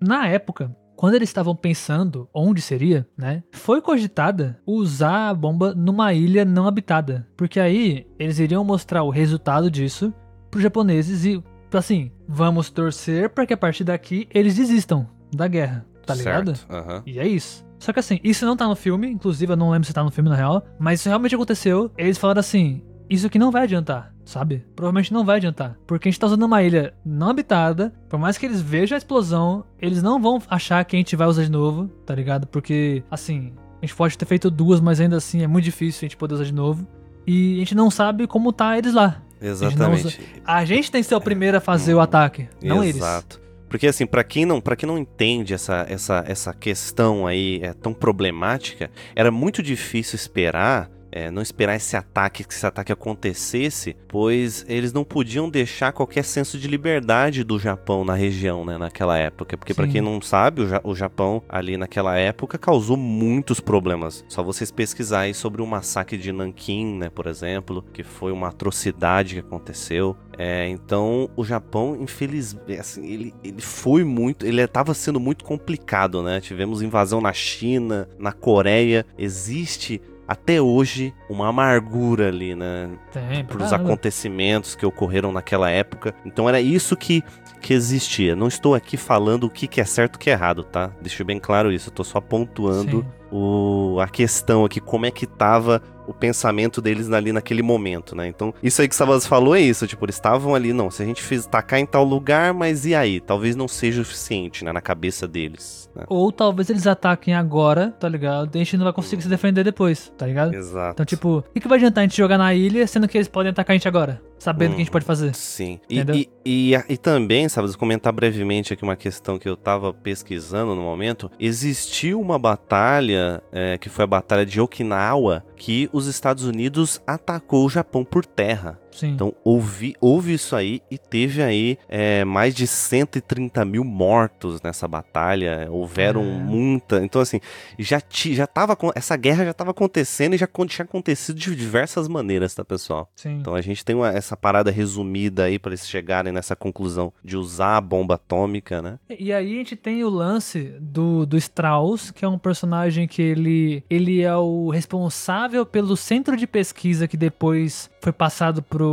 na época, quando eles estavam pensando onde seria, né, foi cogitada usar a bomba numa ilha não habitada, porque aí eles iriam mostrar o resultado disso pros japoneses e assim, vamos torcer para que a partir daqui eles desistam da guerra, tá ligado? Uhum. E é isso. Só que assim, isso não tá no filme, inclusive eu não lembro se tá no filme na real, mas isso realmente aconteceu. Eles falaram assim: isso aqui não vai adiantar, sabe? Provavelmente não vai adiantar. Porque a gente tá usando uma ilha não habitada, por mais que eles vejam a explosão, eles não vão achar que a gente vai usar de novo, tá ligado? Porque, assim, a gente pode ter feito duas, mas ainda assim é muito difícil a gente poder usar de novo. E a gente não sabe como tá eles lá. Exatamente. A gente, a gente tem que ser o primeiro a fazer o ataque, não Exato. eles. Exato. Porque assim, para quem não, para quem não entende essa, essa, essa questão aí é tão problemática, era muito difícil esperar é, não esperar esse ataque, que esse ataque acontecesse, pois eles não podiam deixar qualquer senso de liberdade do Japão na região, né, naquela época. Porque para quem não sabe, o, ja o, Japão ali naquela época causou muitos problemas. Só vocês pesquisarem sobre o massacre de Nanquim, né, por exemplo, que foi uma atrocidade que aconteceu. É, então o Japão, infelizmente, assim, ele, ele foi muito, ele estava sendo muito complicado, né? Tivemos invasão na China, na Coreia, existe até hoje uma amargura ali, né? Tem, Para os acontecimentos que ocorreram naquela época. Então era isso que, que existia. Não estou aqui falando o que, que é certo e o que é errado, tá? Deixo bem claro isso. Eu tô só pontuando o, a questão aqui, como é que tava o pensamento deles ali naquele momento, né? Então, isso aí que Savas falou é isso, tipo, eles estavam ali, não, se a gente fez tacar em tal lugar, mas e aí? Talvez não seja o suficiente, né, na cabeça deles. Né? Ou talvez eles ataquem agora, tá ligado? E a gente não vai conseguir se defender depois, tá ligado? Exato. Então, tipo, o que, que vai adiantar a gente jogar na ilha, sendo que eles podem atacar a gente agora? Sabendo o hum, que a gente pode fazer. Sim. E, e, e, e, também, sabe, comentar brevemente aqui uma questão que eu tava pesquisando no momento. Existiu uma batalha, é, que foi a Batalha de Okinawa, que os Estados Unidos atacou o Japão por terra. Sim. Então houve, houve isso aí e teve aí é, mais de 130 mil mortos nessa batalha. Houveram é. muita. Então, assim, já, ti, já tava. Essa guerra já estava acontecendo e já tinha acontecido de diversas maneiras, tá, pessoal? Sim. Então a gente tem uma, essa parada resumida aí para eles chegarem nessa conclusão de usar a bomba atômica, né? E, e aí a gente tem o lance do, do Strauss, que é um personagem que ele, ele é o responsável pelo centro de pesquisa que depois foi passado pro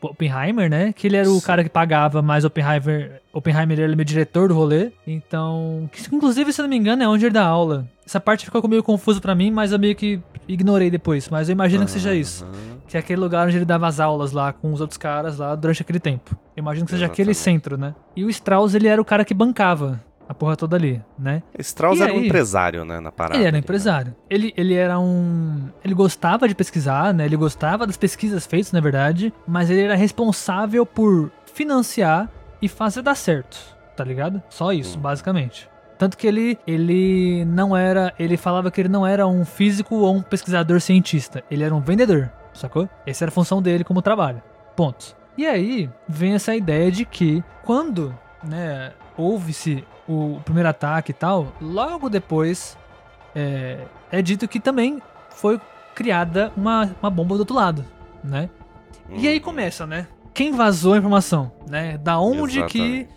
Oppenheimer, né? Que ele era o cara que pagava mais Oppenheimer. Oppenheimer era meio diretor do rolê. Então, que, inclusive, se não me engano, é onde ele dá aula. Essa parte ficou meio confusa para mim, mas eu meio que ignorei depois. Mas eu imagino que seja isso. Que é aquele lugar onde ele dava as aulas lá com os outros caras lá durante aquele tempo. Eu imagino que seja Exatamente. aquele centro, né? E o Strauss, ele era o cara que bancava a porra toda ali, né? Strauss e era aí, um empresário, né, na parada. Ele era um empresário. Né? Ele, ele era um... Ele gostava de pesquisar, né? Ele gostava das pesquisas feitas, na verdade, mas ele era responsável por financiar e fazer dar certo, tá ligado? Só isso, hum. basicamente. Tanto que ele, ele não era. Ele falava que ele não era um físico ou um pesquisador cientista. Ele era um vendedor, sacou? Essa era a função dele como trabalho. Ponto. E aí vem essa ideia de que quando né, houve-se o primeiro ataque e tal, logo depois é, é dito que também foi criada uma, uma bomba do outro lado, né? E aí começa, né? Quem vazou a informação, né? Da onde Exatamente. que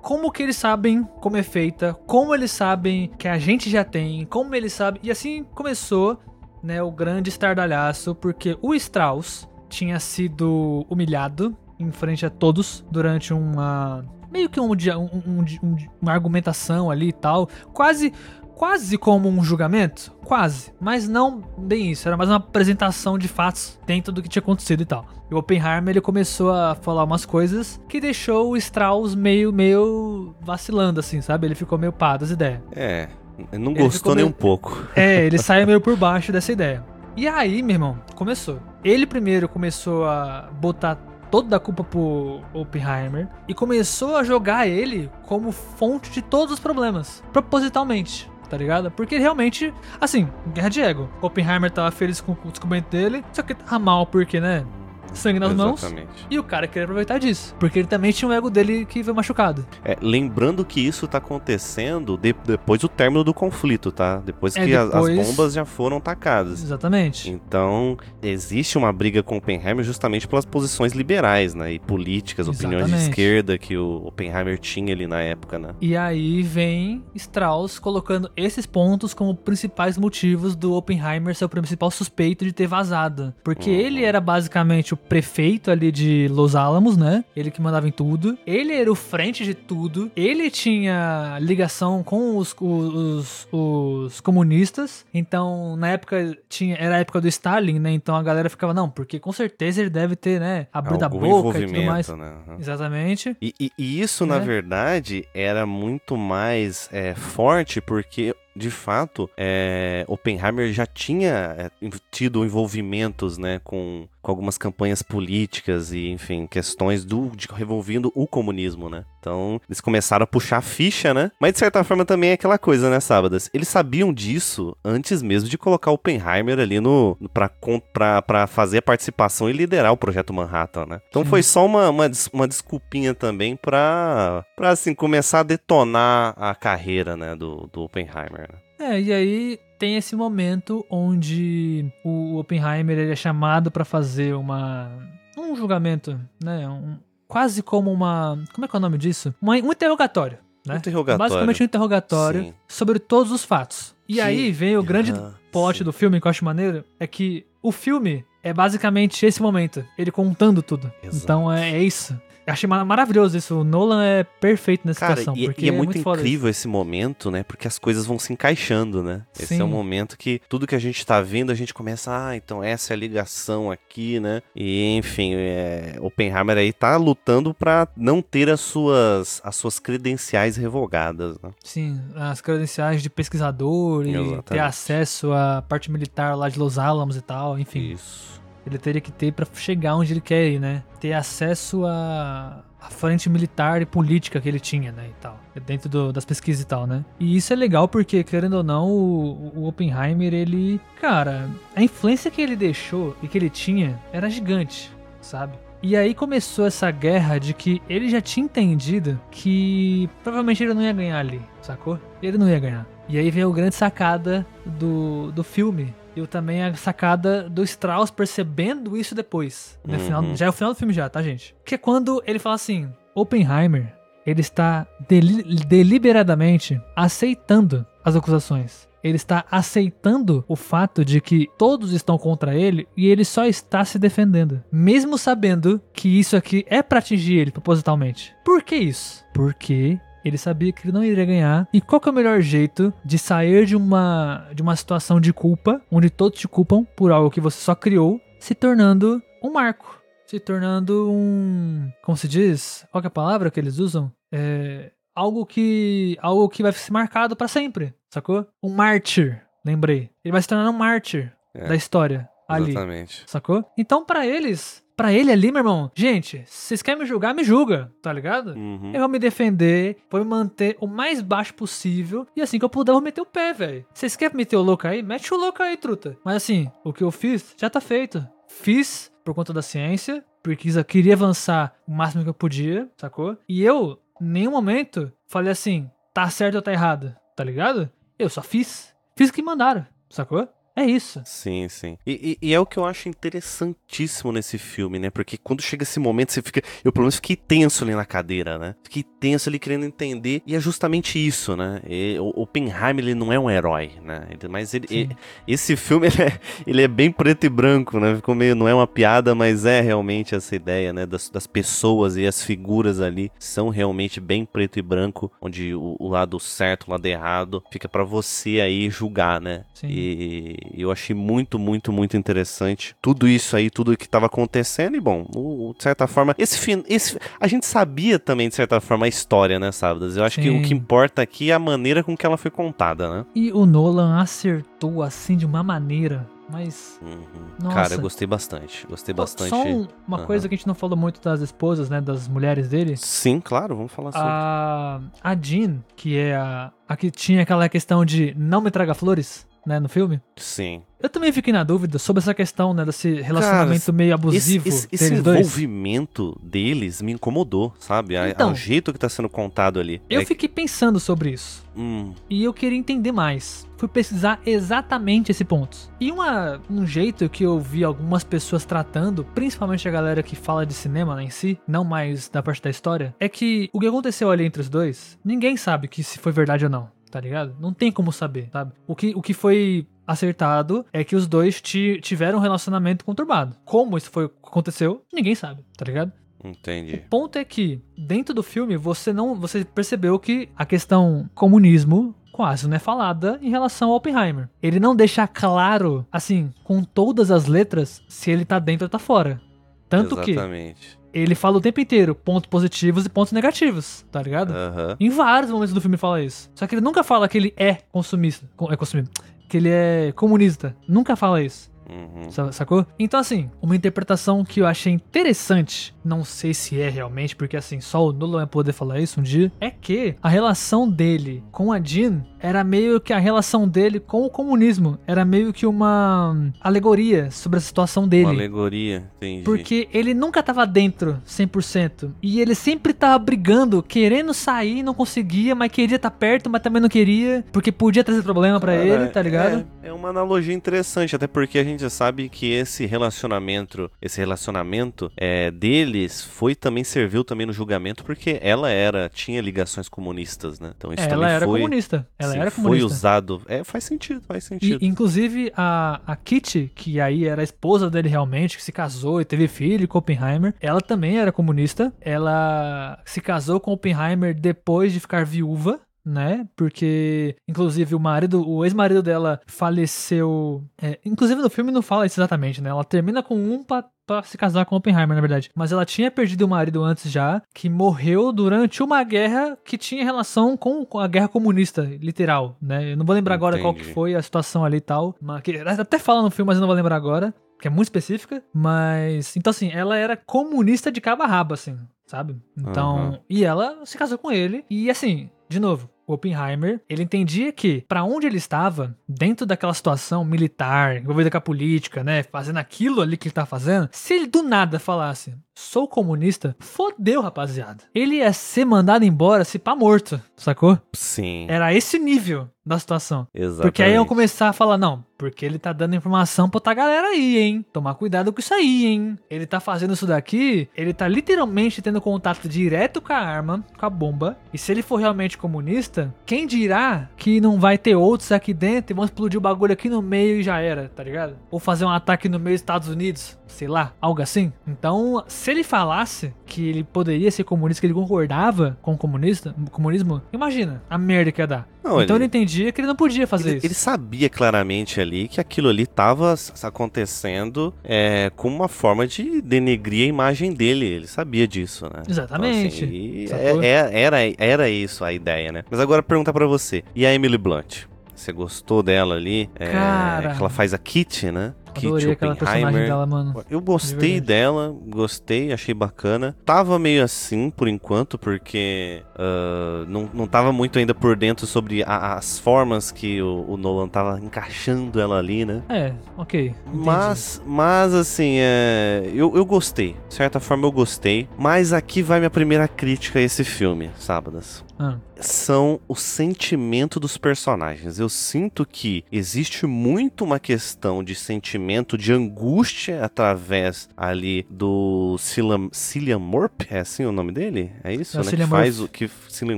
como que eles sabem como é feita, como eles sabem que a gente já tem, como eles sabem. E assim começou, né, o grande estardalhaço, porque o Strauss tinha sido humilhado em frente a todos durante uma meio que um, um, um, uma argumentação ali e tal, quase quase como um julgamento, quase, mas não bem isso, era mais uma apresentação de fatos dentro do que tinha acontecido e tal. E o Oppenheimer ele começou a falar umas coisas que deixou o Strauss meio meio vacilando assim, sabe? Ele ficou meio pá das ideias. É, não gostou nem meio... um pouco. É, ele saiu meio por baixo dessa ideia. E aí, meu irmão, começou. Ele primeiro começou a botar toda a culpa pro Oppenheimer e começou a jogar ele como fonte de todos os problemas, propositalmente. Tá ligado? Porque realmente, assim, guerra de ego. Oppenheimer tava feliz com o descobrimento dele, só que tava mal porque, né? Sangue nas mãos. Exatamente. E o cara queria aproveitar disso. Porque ele também tinha o ego dele que foi machucado. É, lembrando que isso tá acontecendo de- depois do término do conflito, tá? Depois É, que depois- as bombas já foram tacadas. Exatamente. Então, existe uma briga com o Oppenheimer justamente pelas posições liberais, né? E políticas, opiniões de Exatamente. esquerda que o Oppenheimer tinha ali na época, né? E aí vem Strauss colocando esses pontos como principais motivos do Oppenheimer ser o principal suspeito de ter vazado. Porque Uhum. ele era basicamente o prefeito ali de Los Alamos, né? Ele que mandava em tudo. Ele era o frente de tudo. Ele tinha ligação com os, os, os comunistas. Então, na época, tinha, era a época do Stalin, né? Então a galera ficava, não, porque com certeza ele deve ter, né? Abrido a Algum boca e tudo mais. né? Uhum. Exatamente. E, e- e isso, na É. verdade, era muito mais é, forte porque, de fato, é, Oppenheimer já tinha é, tido envolvimentos né, com, com algumas campanhas políticas e, enfim, questões do, de, revolvendo o comunismo, né? Então, eles começaram a puxar a ficha, né? Mas, de certa forma, também é aquela coisa, né, Sábadas? Eles sabiam disso antes mesmo de colocar Oppenheimer ali no, no pra, pra, pra fazer a participação e liderar o Projeto Manhattan, né? Então, foi só uma, uma, uma desculpinha também pra, pra, assim, começar a detonar a carreira, né, do, do Oppenheimer, né? É, e aí tem esse momento onde o Oppenheimer ele é chamado pra fazer uma um julgamento, né? Um, quase como uma, como é que é o nome disso? Uma- um interrogatório, né? Interrogatório. Basicamente um interrogatório Sim. sobre todos os fatos. E Que- aí vem o grande Ah, plot sim. do filme que eu acho maneiro, é que o filme é basicamente esse momento, ele contando tudo. Exato. Então é, é isso. Achei ma- maravilhoso isso. O Nolan é perfeito nessa Cara, situação. e, porque e é muito, foda isso. incrível esse momento, né? Porque as coisas vão se encaixando, né? Esse é o Sim. momento que tudo que a gente tá vendo, a gente começa, ah, então essa é a ligação aqui, né? E, enfim, é, Oppenheimer aí tá lutando pra não ter as suas, as suas credenciais revogadas, né? Sim, as credenciais de pesquisador e Exatamente. ter acesso à parte militar lá de Los Alamos e tal, enfim. Isso. Ele teria que ter pra chegar onde ele quer ir, né? Ter acesso à, à frente militar e política que ele tinha, né? E tal. Dentro do- das pesquisas e tal, né? E isso é legal porque, querendo ou não, o, o Oppenheimer, ele. Cara, a influência que ele deixou e que ele tinha era gigante, sabe? E aí começou essa guerra de que ele já tinha entendido que provavelmente ele não ia ganhar ali, sacou? Ele não ia ganhar. E aí veio a grande sacada do, do filme. E também a sacada do Strauss percebendo isso depois. No Uhum. final, já é o final do filme já, tá, gente? Que é quando ele fala assim, Oppenheimer, ele está deli- deliberadamente aceitando as acusações. Ele está aceitando o fato de que todos estão contra ele e ele só está se defendendo. Mesmo sabendo que isso aqui é pra atingir ele propositalmente. Por que isso? Porque ele sabia que ele não iria ganhar. E qual que é o melhor jeito de sair de uma, de uma situação de culpa, onde todos te culpam por algo que você só criou, se tornando um marco. Se tornando um. Como se diz? Qual que é a palavra que eles usam? É. Algo que. Algo que vai ser marcado pra sempre, sacou? Um mártir, lembrei. Ele vai se tornar um mártir É. da história ali. Exatamente. Sacou? Então, pra eles, pra ele ali, meu irmão, gente, se vocês querem me julgar, me julga, tá ligado? Uhum. Eu vou me defender, vou me manter o mais baixo possível. E assim que eu puder, eu vou meter o pé, velho. Vocês querem meter o louco aí? Mete o louco aí, truta. Mas assim, o que eu fiz já tá feito. Fiz por conta da ciência, porque eu queria avançar o máximo que eu podia, sacou? E eu, em nenhum momento, falei assim, tá certo ou tá errado, tá ligado? Eu só fiz. Fiz o que mandaram, sacou? É isso. Sim, sim. E, e- e é o que eu acho interessantíssimo nesse filme, né? Porque quando chega esse momento, você fica. Eu, pelo menos, fiquei tenso ali na cadeira, né? Fiquei tenso ali querendo entender. E é justamente isso, né? E, o Oppenheimer, ele não é um herói, né? Ele- Mas ele, Sim. e- esse filme, ele é, ele é bem preto e branco, né? Ficou meio. Não é uma piada, mas é realmente essa ideia, né? Das, das pessoas e as figuras ali são realmente bem preto e branco, onde o, o lado certo, o lado errado, fica pra você aí julgar, né? Sim. E eu achei muito, muito, muito interessante tudo isso aí, tudo que tava acontecendo. E bom, o- de certa forma, esse, fin- esse a gente sabia também, de certa forma, a história, né, Sábadas? Eu acho que o Sim. que importa aqui é a maneira com que ela foi contada, né? E o Nolan acertou assim de uma maneira, mas Uhum. Cara, eu gostei bastante. Gostei bastante. Só um- uma Aham. coisa que a gente não falou muito das esposas, né? Das mulheres dele. Sim, claro, vamos falar sobre. A, a Jean, que é a, a que tinha aquela questão de não me traga flores, né, no filme. Sim. Eu também fiquei na dúvida sobre essa questão, né, desse relacionamento Cara, meio abusivo esse, esse, esse envolvimento deles me incomodou, sabe? A- Então. o jeito que tá sendo contado ali. Eu É- fiquei pensando sobre isso. hum, E eu queria entender mais. Fui pesquisar exatamente esse ponto. E uma, um jeito que eu vi algumas pessoas tratando, principalmente a galera que fala de cinema né, em si, não mais da parte da história, é que o que aconteceu ali entre os dois, ninguém sabe que se foi verdade ou não, tá ligado? Não tem como saber, sabe? O que, o que foi acertado é que os dois ti- tiveram um relacionamento conturbado. Como isso foi aconteceu, ninguém sabe, tá ligado? entendi. O ponto é que, dentro do filme, você não. Você percebeu que a questão comunismo quase não é falada em relação ao Oppenheimer. Ele não deixa claro, assim, com todas as letras, se ele tá dentro ou tá fora. Tanto que Exatamente. Ele fala o tempo inteiro pontos positivos e pontos negativos, tá ligado? Aham. Em vários momentos do filme ele fala isso. Só que ele nunca fala que ele é consumista. co- É consumista. Que ele é comunista. Nunca fala isso. Uhum. Sa- Sacou? Então, assim, uma interpretação que eu achei interessante, não sei se é realmente, porque assim, só o Nolan vai poder falar isso um dia, é que a relação dele com a Jean era meio que a relação dele com o comunismo. Era meio que uma alegoria sobre a situação dele. Uma alegoria, entendi. Porque ele nunca tava dentro 100%. E ele sempre tava brigando, querendo sair, não conseguia, mas queria estar perto, mas também não queria, porque podia trazer problema pra Cara, ele, tá ligado? É, é uma analogia interessante, até porque a gente sabe que esse relacionamento, esse relacionamento é, deles foi também serviu também no julgamento porque ela era tinha ligações comunistas, né? Então isso ela também era foi, comunista. Ela sim, era foi comunista. usado. É, faz sentido, faz E, sentido. inclusive, a, a Kitty, que aí era a esposa dele realmente, que se casou e teve filho com Oppenheimer, ela também era comunista. Ela se casou com Oppenheimer depois de ficar viúva, né? Porque, inclusive, o marido, o ex-marido dela faleceu. é, inclusive, no filme não fala isso exatamente, né? Ela termina com um pra, pra se casar com Oppenheimer, na verdade. Mas ela tinha perdido o marido antes já, que morreu durante uma guerra que tinha relação com a guerra comunista, literal, né? Eu não vou lembrar agora qual que Entendi. foi a situação ali e tal. Mas que, até fala no filme, mas eu não vou lembrar agora. Que é muito específica. Mas. Então, assim, ela era comunista de cabo a rabo, assim, sabe? Então. Aham. E ela se casou com ele. E assim, de novo. O Oppenheimer, ele entendia que pra onde ele estava, dentro daquela situação militar, envolvida com a política, né, fazendo aquilo ali que ele tá fazendo, se ele do nada falasse, sou comunista, fodeu, rapaziada. Ele ia ser mandado embora se pá morto, sacou? Sim, Era esse nível da situação. exatamente. Porque aí iam começar a falar, não, porque ele tá dando informação pra outra galera aí, hein? Tomar cuidado com isso aí, hein? Ele tá fazendo isso daqui, ele tá literalmente tendo contato direto com a arma, com a bomba. E se ele for realmente comunista, quem dirá que não vai ter outros aqui dentro e vão explodir o bagulho aqui no meio e já era, tá ligado? Ou fazer um ataque no meio dos Estados Unidos, sei lá, algo assim. Então, se ele falasse que ele poderia ser comunista, que ele concordava com o comunista, comunismo, imagina a merda que ia dar. Não, então ele- ele entendia que ele não podia fazer Ele, isso. ele sabia claramente ali que aquilo ali estava acontecendo é, como uma forma de denegrir a imagem dele. Ele sabia disso, né? Exatamente. Então, assim, é- é- era, era isso a ideia, né? Mas agora perguntar pra você. E a Emily Blunt? Você gostou dela ali? É, Cara. que ela faz a Kitty, né? Adorei aquela personagem dela, mano. Eu gostei verdade. dela, gostei, achei bacana. Tava meio assim por enquanto, porque ah, não, não tava muito ainda por dentro sobre a- as formas que o, o Nolan tava encaixando ela ali, né? É, ok. entendi. Mas, mas assim, é, eu, eu gostei. De certa forma eu gostei. Mas aqui vai minha primeira crítica a esse filme, Sábadas Ah, são o sentimento dos personagens. Eu sinto que existe muito uma questão de sentimento de angústia através ali do Cillian, Cillian Murphy, é assim o nome dele? É isso, É o né? Cillian que faz Murphy. o que Cillian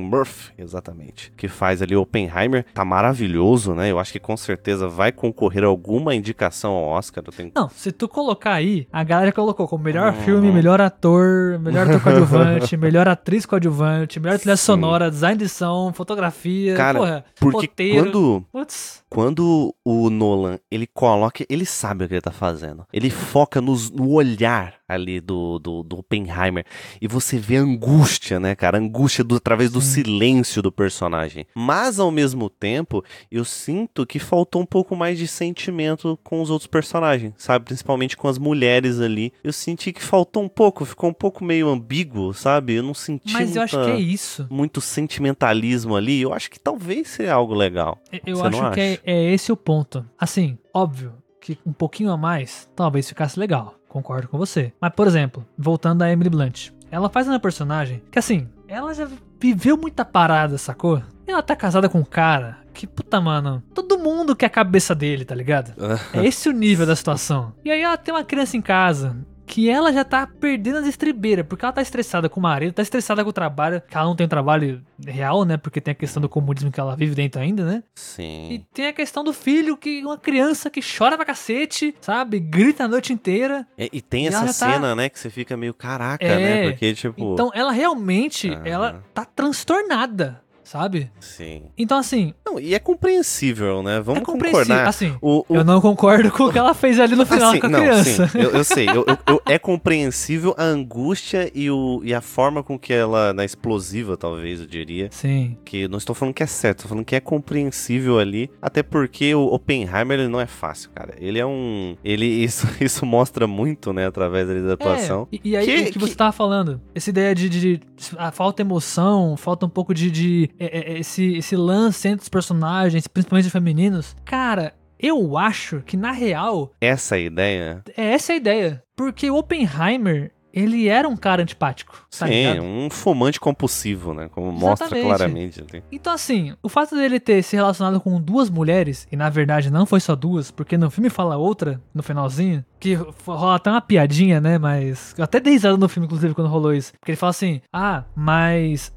Murphy, exatamente, que faz ali Oppenheimer, tá maravilhoso, né? Eu acho que com certeza vai concorrer a alguma indicação ao Oscar. Tenho Não, se tu colocar aí, a galera colocou como melhor Uhum. filme, melhor ator, melhor ator coadjuvante, melhor atriz coadjuvante, melhor trilha Sim. sonora, design de som, fotografia, Cara, porra, porque roteiro. quando Putz, Quando o Nolan, ele coloca, ele sabe o que ele tá fazendo. Ele foca nos- no olhar ali do, do, do Oppenheimer. E você vê a angústia, né, cara? A angústia do, através do silêncio do personagem. Mas, ao mesmo tempo, eu sinto que faltou um pouco mais de sentimento com os outros personagens, sabe? Principalmente com as mulheres ali. Eu senti que faltou um pouco, ficou um pouco meio ambíguo, sabe? Eu não senti mas eu acho que muita- é isso. muito sentimentalismo ali. Eu acho que talvez seja algo legal. Eu Você acho que é? É esse o ponto. Assim, óbvio que um pouquinho a mais talvez ficasse legal. Concordo com você. Mas, por exemplo, voltando a Emily Blunt. Ela faz uma personagem que, assim, ela já viveu muita parada, sacou? Ela tá casada com um cara que, puta, mano, todo mundo quer a cabeça dele, tá ligado? É esse o nível da situação. E aí ela tem uma criança em casa que ela já tá perdendo as estribeiras, porque ela tá estressada com o marido, tá estressada com o trabalho, que ela não tem um trabalho real, né? Porque tem a questão do comunismo que ela vive dentro ainda, né? Sim. E tem a questão do filho, que uma criança que chora pra cacete, sabe? Grita a noite inteira. É, e tem E essa tá- cena, né, que você fica meio caraca, É, né? Porque, tipo. Então ela realmente, Aham. ela tá transtornada, sabe? Sim. Então assim, Não, e é compreensível, né? Vamos é concordar. Assim, O, o- eu não concordo com o que ela fez ali no final Assim, com a não, criança. sim, eu, eu sei. Eu- eu- é compreensível a angústia e, o, e a forma com que ela, na explosiva, talvez, eu diria. Sim. Que não estou falando que é certo, estou falando que é compreensível ali. Até porque o Oppenheimer ele não é fácil, cara. Ele é um. Ele, isso, isso mostra muito, né, através ali da atuação. É, e, e aí, Que- o que, que- você tava falando? Essa ideia de, de, de- a falta emoção, falta um pouco de, de- é, é, esse, esse lance entre os personagens, principalmente os femininos. Cara, eu acho que na real Essa ideia. é essa a ideia. Porque o Oppenheimer, ele era um cara antipático. Tá sim, ligado? um fumante compulsivo, né? Como mostra Exatamente. claramente. assim. Então, assim, o fato dele ter se relacionado com duas mulheres, e na verdade não foi só duas, porque no filme fala outra, no finalzinho, que rola até uma piadinha, né? Mas. Eu até dei risada no filme, inclusive, quando rolou isso. Porque ele fala assim: Ah, mas.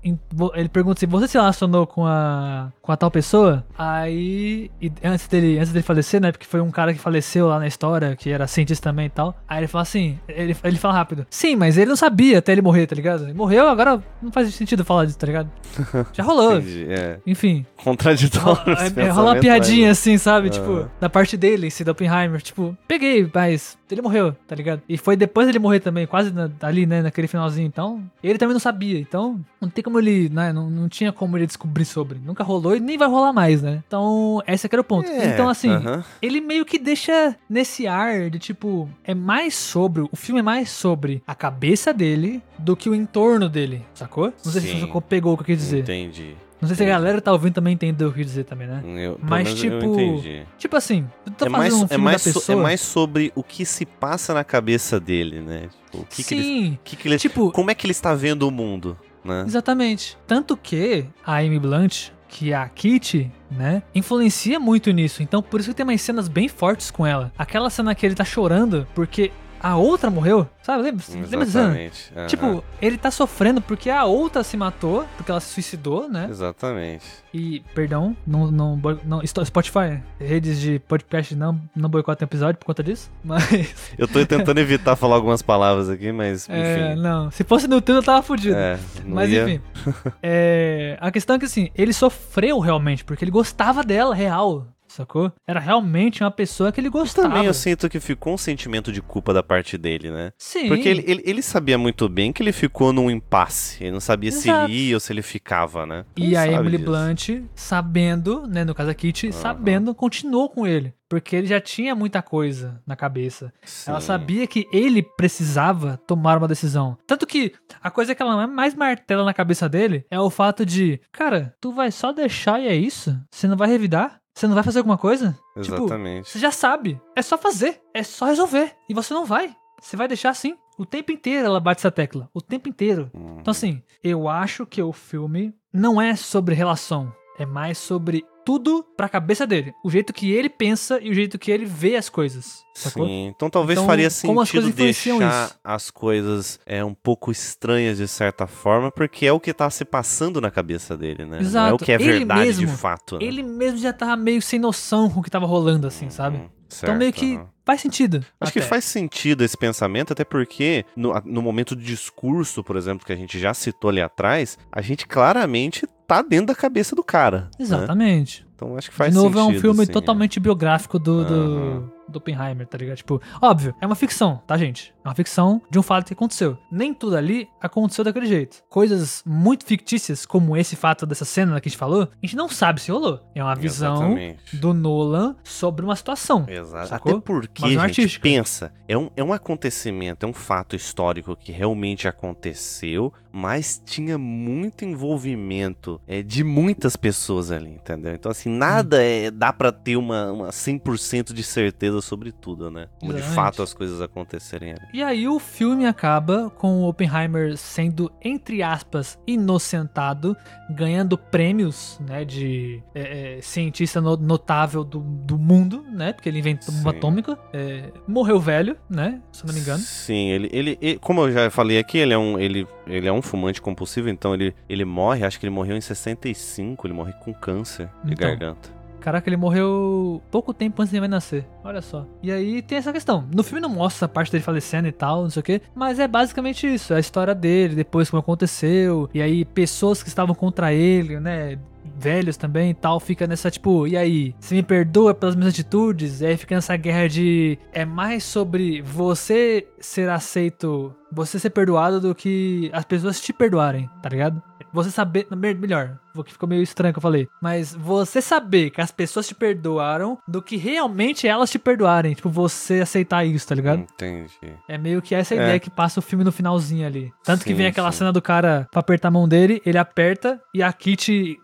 Ele pergunta assim: Você se relacionou com a. com a tal pessoa? Aí. e antes dele, antes dele falecer, né? Porque foi um cara que faleceu lá na história, que era cientista também e tal. Aí ele fala assim: Ele, ele fala rápido: Sim, mas ele não sabia até ele morrer, tá ligado? Ele morreu, agora não faz sentido falar disso, tá ligado? Já rolou. Entendi, É. Enfim, Contraditório. é, é, rola uma piadinha mas- assim, sabe? Ah. Tipo, da parte dele, esse do Oppenheimer. Tipo, peguei, mas ele morreu, tá ligado? E foi depois dele morrer também, quase na- ali, né, naquele finalzinho. Então, ele também não sabia. Então, não tem como ele, né, não, não tinha como ele descobrir sobre. Nunca rolou e nem vai rolar mais, né? Então, esse aqui era o ponto. É, então, assim, aham. ele meio que deixa nesse ar de tipo, é mais sobre, o filme é mais sobre a cabeça dele do que o entorno dele, sacou? Não sei Sim. se você pegou o que eu quis dizer. Entendi. Não sei se a galera tá ouvindo também entendeu o que dizer também, né? Eu, Mas, tipo. Tipo assim, eu tô É fazendo mais, um é, filme mais da so- pessoa. é mais sobre o que se passa na cabeça dele, né? Tipo, o que, que ele, Sim, que, que ele, tipo, como é que ele está vendo o mundo, né? exatamente. Tanto que a Amy Blunt, que é a Kitty, né, influencia muito nisso. Então, por isso que tem umas cenas bem fortes com ela. Aquela cena que ele tá chorando porque a outra morreu, sabe? Lembra, lembra dessa cena? Exatamente. aham. Tipo, ele tá sofrendo porque a outra se matou, porque ela se suicidou, né? Exatamente. E, perdão, não, não, não Spotify, redes de podcast não, não boicotam episódio por conta disso, mas, Eu tô tentando evitar falar algumas palavras aqui, mas é, enfim. não, se fosse no YouTube eu tava fudido. É, Mas ia- enfim, é, a questão é que assim, ele sofreu realmente, porque ele gostava dela, real, sacou? Era realmente uma pessoa que ele gostava. Também eu sinto que ficou um sentimento de culpa da parte dele, né? Sim. Porque ele, ele, ele sabia muito bem que ele ficou num impasse. Ele não sabia se Exato. ele ia ou se ele ficava, né? E a Emily disso. Blunt, sabendo, né, no caso a Kitty, sabendo, continuou com ele. Porque ele já tinha muita coisa na cabeça. Ela Sim. sabia que ele precisava tomar uma decisão. Tanto que a coisa que ela mais martela na cabeça dele é o fato de, cara, tu vai só deixar e é isso? Você não vai revidar? Você não vai fazer alguma coisa? Tipo, Exatamente. você já sabe. É só fazer. É só resolver. E você não vai. Você vai deixar assim. O tempo inteiro ela bate essa tecla. O tempo inteiro. Hum. Então, assim, eu acho que o filme não é sobre relação. É mais sobre tudo pra cabeça dele. O jeito que ele pensa e o jeito que ele vê as coisas. Sacou? Sim, então talvez Então, faria como as sentido coisas influenciam deixar isso? as coisas é, um pouco estranhas de certa forma, porque é o que tá se passando na cabeça dele, né? Não é o Exato. que é Ele verdade de mesmo, fato. Né? Ele mesmo já tava meio sem noção com o que tava rolando, assim, sabe? Hum, Então meio certo, que. Faz sentido. Acho que até. faz sentido esse pensamento, até porque no, no momento do discurso, por exemplo, que a gente já citou ali atrás, a gente claramente tá dentro da cabeça do cara. né? Exatamente. Então acho que faz de novo, sentido. é um filme sim. totalmente biográfico do, do, Aham. do Oppenheimer, tá ligado? Tipo, óbvio, é uma ficção, tá, gente? Uma ficção de um fato que aconteceu. Nem tudo ali aconteceu daquele jeito. Coisas muito fictícias, como esse fato dessa cena que a gente falou, a gente não sabe se rolou. É uma visão Exatamente. do Nolan sobre uma situação. Exato. Sacou? Até porque, Mas gente, artística. pensa, é um, é um acontecimento, é um fato histórico que realmente aconteceu, mas tinha muito envolvimento é, de muitas pessoas ali, entendeu? Então, assim, nada é, dá pra ter uma, uma 100% de certeza sobre tudo, né? Como de fato as coisas acontecerem ali. E aí o filme acaba com o Oppenheimer sendo, entre aspas, inocentado, ganhando prêmios, né, de é, é, cientista no- notável do, do mundo, né, porque ele inventou uma Sim. atômica. É, morreu velho, né, se não me engano. Sim, ele, ele, ele- como eu já falei aqui, ele é um, ele, ele é um fumante compulsivo, então ele, ele morre, acho que ele morreu em 65, ele morre com câncer de Então. garganta. Caraca, ele morreu pouco tempo antes de ele nascer. Olha só. E aí tem essa questão. No filme não mostra a parte dele falecendo e tal, não sei o quê. Mas é basicamente isso. É a história dele, depois como aconteceu. E aí pessoas que estavam contra ele, né? Velhos também e tal, fica nessa tipo, e aí, você me perdoa pelas minhas atitudes? E aí fica nessa guerra de. É mais sobre você ser aceito, você ser perdoado do que as pessoas te perdoarem, tá ligado? Você saber. me- Melhor, que ficou meio estranho que eu falei. Mas você saber que as pessoas te perdoaram do que realmente elas te perdoarem. Tipo, você aceitar isso, tá ligado? Entendi. É meio que essa É. ideia que passa o filme no finalzinho ali. Tanto que Sim, vem aquela sim. cena do cara pra apertar a mão dele, ele aperta e a Kitty,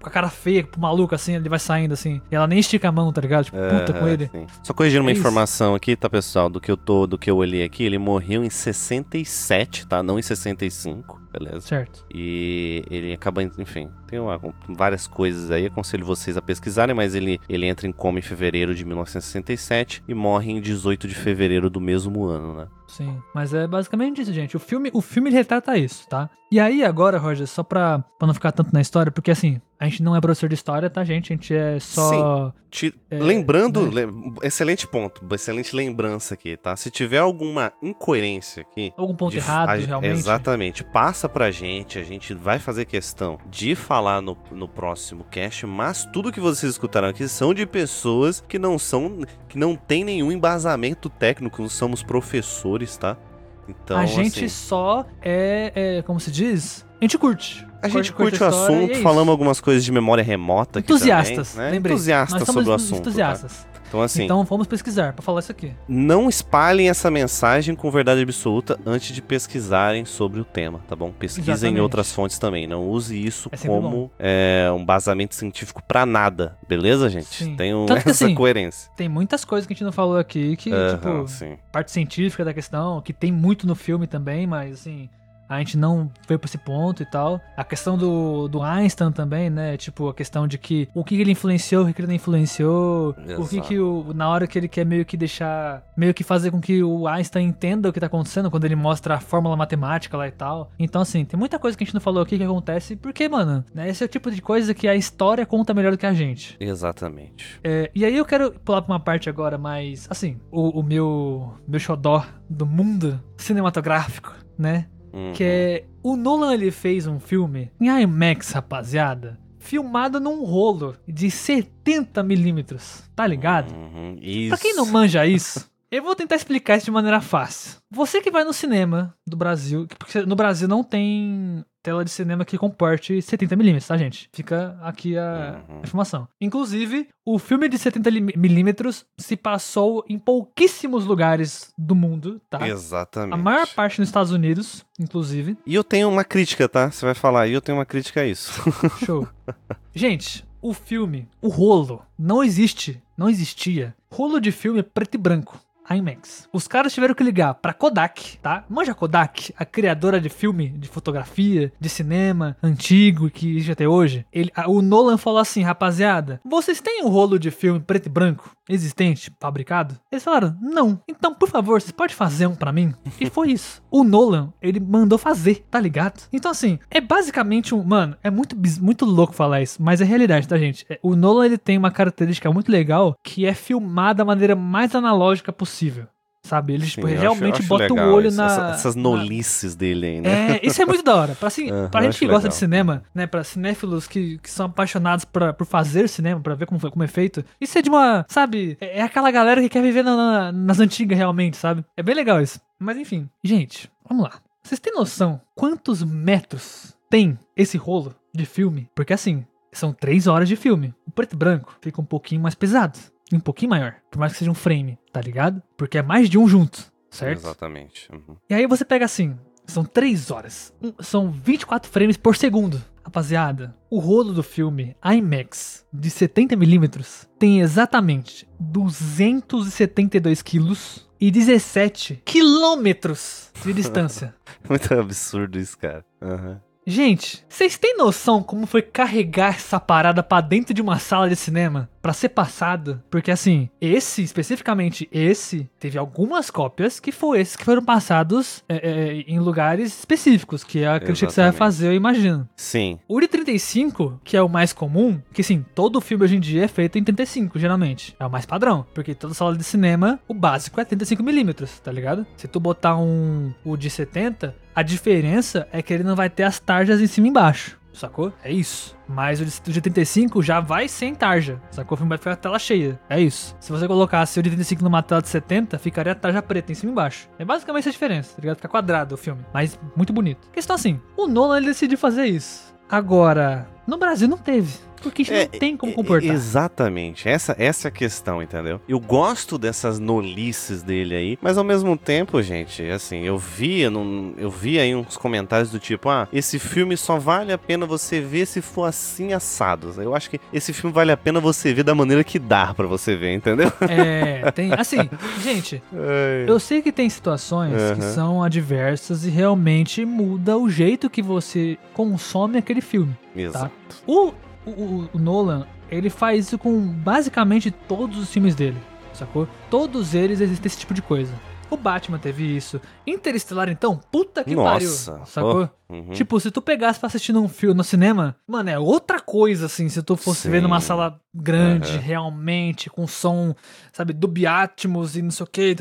com a cara feia, pro maluco assim, ele vai saindo assim. E ela nem estica a mão, tá ligado? Tipo, puta com Aham, ele. sim. Só corrigindo uma É isso. informação aqui, tá, pessoal? Do que eu tô, do que eu olhei aqui, ele morreu em 67, tá? Não em 65, beleza? Certo. E ele acaba, enfim, tem uma- várias coisas aí, aconselho vocês a pesquisarem, mas ele, ele entra em coma em fevereiro de 1967 e morre em 18 de fevereiro do mesmo ano, né? Sim, mas é basicamente isso, gente. O filme, o filme retrata isso, tá? E aí, agora, Roger, só pra, pra não ficar tanto na história, porque assim, a gente não é professor de história, tá, gente? A gente é só. Te- É, lembrando, né? lem- excelente ponto, excelente lembrança aqui, tá? Se tiver alguma incoerência aqui, Algum ponto de- errado, a- realmente. Exatamente. Passa pra gente, a gente vai fazer questão de falar no, no próximo cast, mas tudo que vocês escutaram aqui são de pessoas que não são, que não tem nenhum embasamento técnico, não somos professores, tá? Então, a gente assim, só é, é, como se diz? A gente curte. A gente curte curte o assunto, é falamos algumas coisas de memória remota aqui Entusiastas, também, né? lembrei. Entusiastas sobre o assunto, tá? entusiastas. Então, assim, Então vamos pesquisar pra falar isso aqui. não espalhem essa mensagem com verdade absoluta antes de pesquisarem sobre o tema, tá bom? Pesquisem em Exatamente. outras fontes também. Não use isso É como é, um basamento científico pra nada, beleza, gente? Sim. Tanto que, essa assim, coerência. Tem muitas coisas que a gente não falou aqui que, Aham, tipo, sim. parte científica da questão, que tem muito no filme também, mas assim, a gente não veio pra esse ponto e tal. A questão do, do Einstein também, né? Tipo, a questão de que o que ele influenciou, o que ele não influenciou, o que Exato. que o, na hora que ele quer meio que deixar, meio que fazer com que o Einstein entenda o que tá acontecendo quando ele mostra a fórmula matemática lá e tal. Então, assim, tem muita coisa que a gente não falou aqui que acontece, porque, mano, né? Esse é o tipo de coisa que a história conta melhor do que a gente. Exatamente. É, e aí eu quero pular pra uma parte agora mais, assim, o, o meu, meu xodó do mundo cinematográfico, né? Uhum. Que é, o Nolan ele fez um filme em IMAX, rapaziada, filmado num rolo de 70 milímetros, tá ligado? Uhum, Isso. Pra quem não manja isso, eu vou tentar explicar isso de maneira fácil. Você que vai no cinema do Brasil, porque no Brasil não tem tela de cinema que comporte 70mm, tá, gente? Fica aqui a Uhum. informação. Inclusive, o filme de 70mm se passou em pouquíssimos lugares do mundo, tá? Exatamente. A maior parte nos Estados Unidos, inclusive. E eu tenho uma crítica, tá? Você vai falar, e eu tenho uma crítica a isso. Show. Gente, o filme, o rolo, não existe, não existia. Rolo de filme preto e branco. IMAX. Os caras tiveram que ligar pra Kodak, tá? Manja Kodak, a criadora de filme, de fotografia, de cinema antigo que existe até hoje. Ele, a- o Nolan falou assim, rapaziada, vocês têm um rolo de filme preto e branco existente, fabricado? Eles falaram, não. Então, por favor, você pode fazer um pra mim? E foi isso. O Nolan, ele mandou fazer, tá ligado? Então, assim, é basicamente um. Mano, é muito, muito louco falar isso, mas é realidade, tá, gente? É, O Nolan, ele tem uma característica muito legal que é filmar da maneira mais analógica possível. Sabe? Ele, tipo, Sim, eu acho- realmente acho bota legal o olho isso, na. essa- essas na- nolices dele aí, né? é, isso é muito da hora. Pra, assim, Aham, pra gente que gosta legal. de cinema, né? Pra cinéfilos que, que são apaixonados pra, por fazer cinema, pra ver como, como é feito. Isso é de uma. Sabe? É, é aquela galera que quer viver na- na- nas antigas realmente, sabe? É bem legal isso. Mas enfim, gente, vamos lá. Vocês têm noção quantos metros tem esse rolo de filme? Porque assim, são três horas de filme. O preto e branco fica um pouquinho mais pesado. E um pouquinho maior. Por mais que seja um frame, tá ligado? Porque é mais de um junto, certo? Exatamente. Uhum. E aí você pega assim, são 3 horas. Um- São 24 frames por segundo. Rapaziada, o rolo do filme IMAX de 70mm tem exatamente 272 quilos e 17 quilômetros de distância. Muito absurdo isso, cara. Aham. Gente, vocês têm noção como foi carregar essa parada pra dentro de uma sala de cinema pra ser passado? Porque assim, esse, especificamente esse, teve algumas cópias que foram esses que foram passados é, é, em lugares específicos, que é a crítica que você vai fazer, eu imagino. Sim. O de 35, que é o mais comum, que sim, todo filme hoje em dia é feito em 35, geralmente. É o mais padrão. Porque toda sala de cinema, o básico é 35mm, tá ligado? Se tu botar um o de 70, a diferença é que ele não vai ter as tarjas em cima e embaixo. Sacou? É isso. Mas o de o de 35 já vai sem tarja. Sacou? O filme vai ficar a tela cheia. É isso. Se você colocasse o de 35 numa tela de 70, ficaria a tarja preta em cima e embaixo. É basicamente essa diferença, tá ligado? Fica quadrado o filme. Mas muito bonito. Questão assim, o Nolan ele decidiu fazer isso. Agora, no Brasil não teve. Porque a gente É, não tem como e- comportar. Exatamente. Essa, essa é a questão, entendeu? Eu gosto dessas nolices dele aí, mas ao mesmo tempo, gente, assim, eu via, num, eu vi aí uns comentários do tipo, ah, esse filme só vale a pena você ver se for assim assado. Eu acho que esse filme vale a pena você ver da maneira que dá pra você ver, entendeu? É, tem. Assim, gente, eu sei que tem situações que Aham. são adversas e realmente muda o jeito que você consome aquele filme. Exato. O, o, o Nolan, ele faz isso com basicamente todos os filmes dele, sacou? Todos eles existem esse tipo de coisa. O Batman teve isso. Interestelar, então, puta que Nossa. pariu, sacou? Oh, uhum. Tipo, se tu pegasse pra assistir num filme no cinema, mano, é outra coisa, assim, se tu fosse Sim. ver numa sala grande, Aham. realmente, com som, sabe, dubiatmos e não sei o que.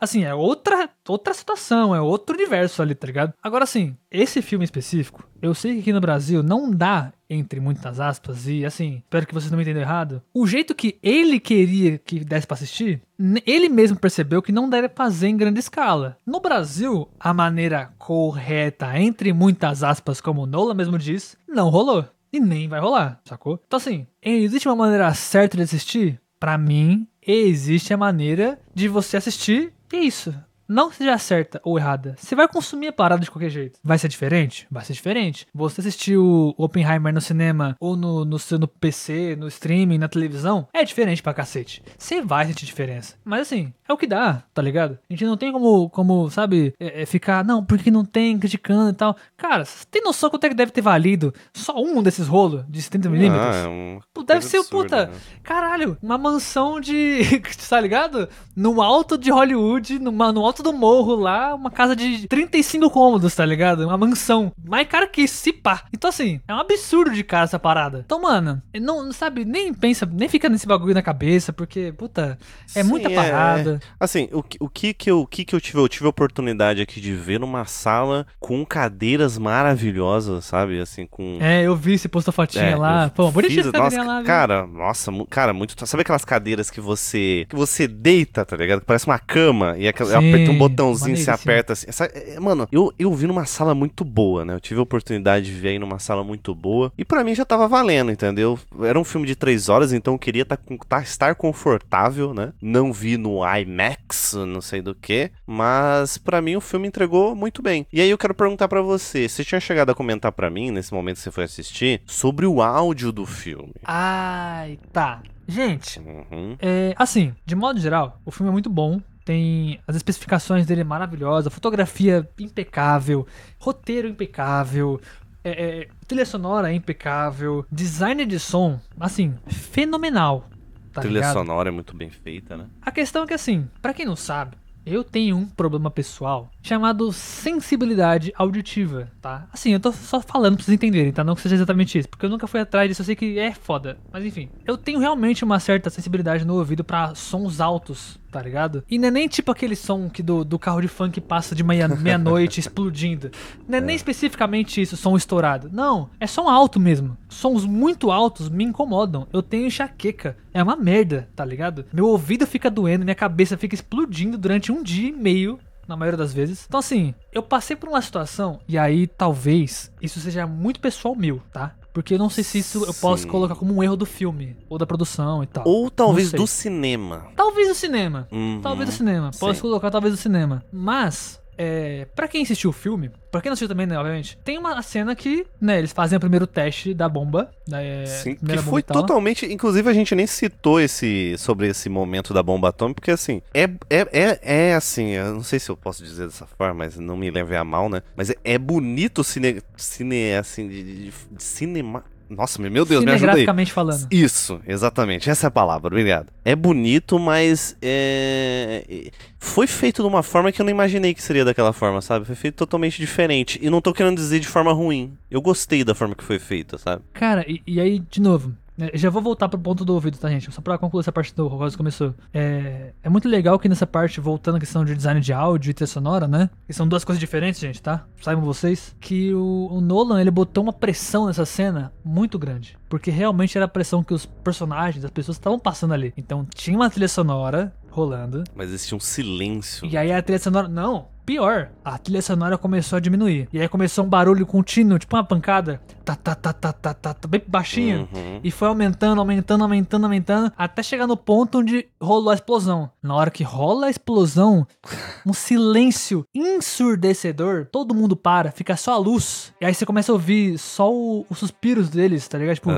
Assim, é outra, outra situação, é outro universo ali, tá ligado? Agora, assim, esse filme específico, eu sei que aqui no Brasil não dá, entre muitas aspas, e assim, espero que vocês não me entendam errado, o jeito que ele queria que desse pra assistir, ele mesmo percebeu que não deve fazer em grande escala. No Brasil, a maneira correta, entre muitas aspas, como Nola mesmo diz, não rolou. E nem vai rolar, sacou? Então assim, existe uma maneira certa de assistir? Pra mim, existe a maneira de você assistir e é isso. Não seja certa ou errada. Você vai consumir a parada de qualquer jeito. Vai ser diferente? Vai ser diferente. Você assistiu Oppenheimer no cinema ou no, no no PC, no streaming, na televisão, é diferente pra cacete. Você vai sentir diferença. Mas assim, é o que dá, tá ligado? A gente não tem como, como sabe, é, é, ficar, não, porque não tem, criticando e tal. Cara, você tem noção quanto é que deve ter valido só um desses rolos de 70mm? Ah, é um... Deve ser, absurda, puta, né? caralho, uma mansão de. tá ligado? No alto de Hollywood, numa, no alto do morro lá, uma casa de 35 cômodos, tá ligado? Uma mansão. Mais cara que isso, se pá. Então, assim, é um absurdo de cara essa parada. Então, mano, não, sabe, nem pensa, nem fica nesse bagulho na cabeça, porque, puta, é Sim, muita parada. Assim, o, que- o que que eu, o que que eu tive? Eu tive a oportunidade aqui de ver numa sala com cadeiras maravilhosas, sabe? Assim, com... É, eu vi, você postou fotinha É, lá. Pô, bonitinha essa cadeirinha nossa, lá, viu? Cara, nossa, cara, muito. Sabe aquelas cadeiras que você que você deita, tá ligado? Que parece uma cama e aquela, Sim, aperta um botãozinho, você maneiríssimo. aperta assim. Essa- é, mano, eu, eu vi numa sala muito boa, né? Eu tive a oportunidade de ver aí numa sala muito boa e pra mim já tava valendo, entendeu? Era um filme de três horas, então eu queria tá, tá- estar confortável, né? Não vi no IMAX, não sei do que, mas pra mim o filme entregou muito bem. E aí eu quero perguntar pra você, você tinha chegado a comentar pra mim nesse momento que você foi assistir sobre o áudio do filme? Ai, tá. Gente, Uhum. É, assim, de modo geral, o filme é muito bom. Tem as especificações dele é maravilhosa, fotografia impecável, roteiro impecável, é, é, trilha sonora impecável, design de som, assim, fenomenal. Tá Trilha ligado? sonora é muito bem feita, né? A questão é que assim, pra quem não sabe, eu tenho um problema pessoal chamado sensibilidade auditiva, tá? Assim, eu tô só falando pra vocês entenderem, tá? Não que seja exatamente isso, porque eu nunca fui atrás disso, eu sei que é foda. Mas enfim, eu tenho realmente uma certa sensibilidade no ouvido pra sons altos, tá ligado? E não é nem tipo aquele som que do, do carro de funk passa de meia- meia-noite explodindo. Não é nem especificamente isso, som estourado. Não, é som alto mesmo. Sons muito altos me incomodam. Eu tenho enxaqueca. É uma merda, tá ligado? Meu ouvido fica doendo, minha cabeça fica explodindo durante um dia e meio na maioria das vezes. Então, assim, eu passei por uma situação, e aí talvez isso seja muito pessoal meu, tá? Porque eu não sei se isso eu posso Sim. colocar como um erro do filme, ou da produção e tal. Ou talvez do cinema. Talvez o cinema. Uhum. Talvez o cinema. Posso Sim. colocar talvez o cinema. Mas, é, para quem assistiu o filme, pra quem não assistiu também, né, obviamente, tem uma cena que, né, eles fazem o primeiro teste da bomba. É, Sim, que bomba foi tal. totalmente. Inclusive, a gente nem citou esse sobre esse momento da bomba atômica, porque assim, é, é, é, é assim, eu não sei se eu posso dizer dessa forma, mas não me leve a mal, né? Mas é, é bonito o cine, cine assim, de, de, de cinema. Nossa, meu Deus, me ajuda aí. Falando. Isso, exatamente, essa é a palavra, obrigado. É bonito, mas é... foi feito de uma forma que eu não imaginei que seria daquela forma, sabe? Foi feito totalmente diferente. E não tô querendo dizer de forma ruim. Eu gostei da forma que foi feita, sabe? Cara, e, e aí, de novo, já vou voltar pro ponto do ouvido, tá, gente? Só pra concluir essa parte do Rosa começou. É, é muito legal que nessa parte, voltando à questão de design de áudio e trilha sonora, né? Que são duas coisas diferentes, gente, tá? Saibam vocês. Que o, o Nolan, ele botou uma pressão nessa cena muito grande. Porque realmente era a pressão que os personagens, as pessoas estavam passando ali. Então tinha uma trilha sonora rolando. Mas existia um silêncio. E aí a trilha sonora. Não, pior. A trilha sonora começou a diminuir. E aí começou um barulho contínuo, tipo uma pancada. Tá, tá, tá, tá, tá, tá, tá bem baixinho. Uhum. E foi aumentando, aumentando, aumentando, aumentando, até chegar no ponto onde rolou a explosão. Na hora que rola a explosão, um silêncio ensurdecedor, todo mundo para, fica só a luz. E aí você começa a ouvir só o- os suspiros deles, tá ligado? Tipo,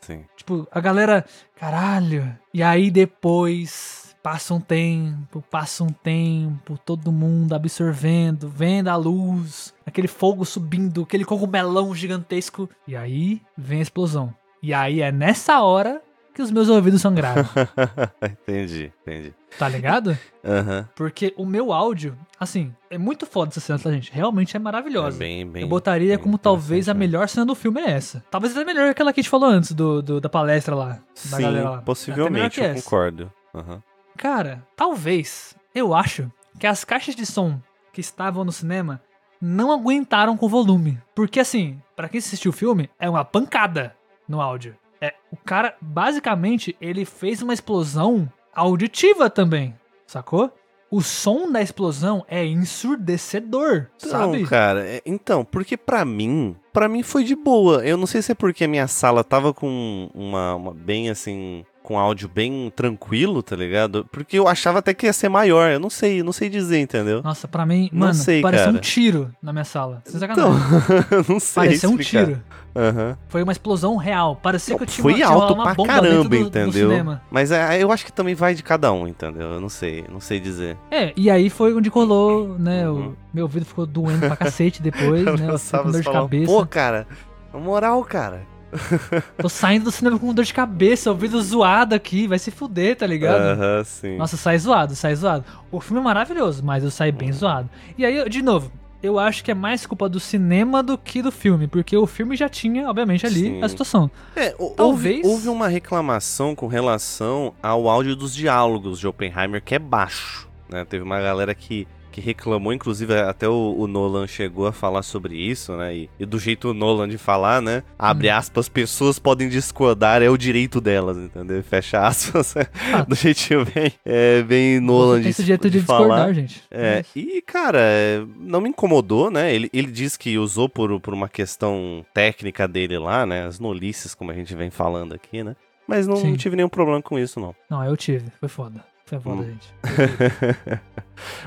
sim. Tipo, a galera, caralho. E aí depois passa um tempo, passa um tempo, todo mundo absorvendo, vendo a luz, aquele fogo subindo, aquele cogumelão gigantesco. E aí vem a explosão. E aí é nessa hora que os meus ouvidos sangraram, entendi, entendi. tá ligado? Aham. Porque o meu áudio, assim, é muito foda essa cena, tá, gente? Realmente é É maravilhosa. bem, bem. Eu botaria bem como talvez a né? melhor cena do filme é essa. Talvez até melhor que aquela que a gente falou antes do, do- da palestra lá. Da Sim, galera lá. Possivelmente, eu concordo. Aham. Cara, talvez, eu acho que as caixas de som que estavam no cinema não aguentaram com o volume. Porque assim, pra quem assistiu o filme, é uma pancada no áudio. É, o cara, basicamente, ele fez uma explosão auditiva também, sacou? O som da explosão é ensurdecedor, Então, sabe? cara, é- então, porque pra mim, pra mim foi de boa. Eu não sei se é porque a minha sala tava com uma, uma bem assim, com áudio bem tranquilo, tá ligado? Porque eu achava até que ia ser maior. Eu não sei, não sei dizer, entendeu? Nossa, pra mim, Não mano, sei, pareceu um cara. tiro na minha sala. Sem Então, sacanagem. eu não sei pareceu um explicar. tiro. Aham. Foi uma explosão real. Parecia Não, que eu tinha foi alto uma pra bomba caramba, do, do entendeu? cinema. Mas é, eu acho que também vai de cada um, entendeu? Eu não sei, não sei dizer. É, e aí foi onde colou, né? Uhum. O meu ouvido ficou doendo pra cacete depois, né? Eu Sabe, com dor de cabeça. Pô, cara, na moral, cara. Tô saindo do cinema com dor de cabeça, ouvido zoado aqui, vai se fuder, tá ligado? Aham, sim. Nossa, sai zoado, sai zoado. O filme é maravilhoso, mas eu saí bem zoado. E aí, de novo, eu acho que é mais culpa do cinema do que do filme, porque o filme já tinha, obviamente, ali Sim. a situação. É, Talvez- houve, houve uma reclamação com relação ao áudio dos diálogos de Oppenheimer, que é baixo. Né? Teve uma galera que, que reclamou, inclusive até o, o Nolan chegou a falar sobre isso, né? E, e do jeito Nolan de falar, né? Abre Hum. aspas, pessoas podem discordar, é o direito delas, entendeu? Fecha aspas. do jeitinho bem, é, bem Nolan de, esse jeito de, de falar. discordar, gente. É, e, cara, é, não me incomodou, né? Ele, ele diz que usou por, por uma questão técnica dele lá, né? As nolices, como a gente vem falando aqui, né? Mas não, Sim. não tive nenhum problema com isso, não. Não, eu tive. Foi foda. Foi foda, Hum. gente.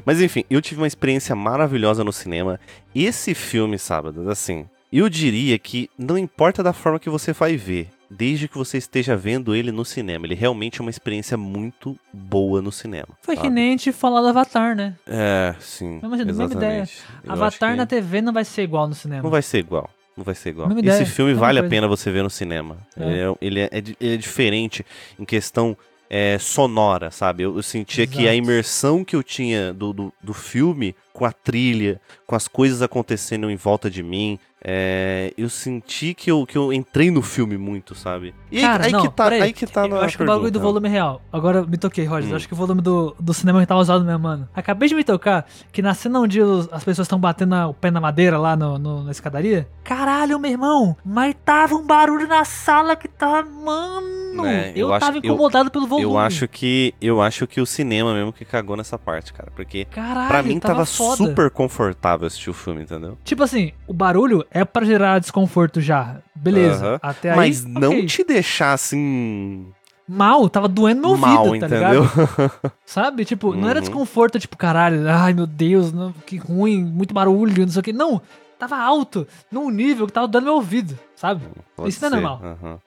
Mas enfim, eu tive uma experiência maravilhosa no cinema. Esse filme, sábado, assim, eu diria que não importa da forma que você vai ver, desde que você esteja vendo ele no cinema, ele realmente é uma experiência muito boa no cinema. Foi que sabe? nem a gente falar do Avatar, né? É, sim. Mesma- mesma exatamente. ideia. Eu acho Avatar que na TV não vai ser igual no cinema. Não vai ser igual. Não vai ser igual. Mesma Esse ideia, filme mesma vale a coisa. pena você ver no cinema. É. Ele, é, ele é- ele é diferente em questão é, sonora, sabe? Eu, eu sentia que a Exato. imersão que eu tinha do, do, do filme, com a trilha, com as coisas acontecendo em volta de mim, é, eu senti que eu, que eu entrei no filme muito, sabe? E aí- Cara, aí, não, que tá, peraí. aí que tá Eu acho que o bagulho do pergunta. volume é real. Agora me toquei, Roger. Hum. Eu acho que o volume do, do cinema tá usado mesmo, mano. Acabei de me tocar que na cena onde as pessoas estão batendo o pé na madeira lá no, no- na escadaria. Caralho, meu irmão! Mas tava um barulho na sala que tava. Mano! Né, eu, eu acho- tava incomodado pelo volume. Eu acho que eu acho que o cinema mesmo que cagou nessa parte, cara, porque Caralho, pra mim tava, foda. super confortável assistir o filme, entendeu? Tipo assim, o barulho é pra gerar desconforto já. Beleza. Até aí. Mas não ok. te deixar assim Mal, tava doendo meu ouvido, mal, tá entendeu? ligado? Sabe? Tipo, não era Uhum. desconforto, tipo, caralho, ai meu Deus, não, que ruim, muito barulho, não sei o que. Não, tava alto, num nível que tava dando meu ouvido, sabe? Pode Isso não é ser, normal. aham.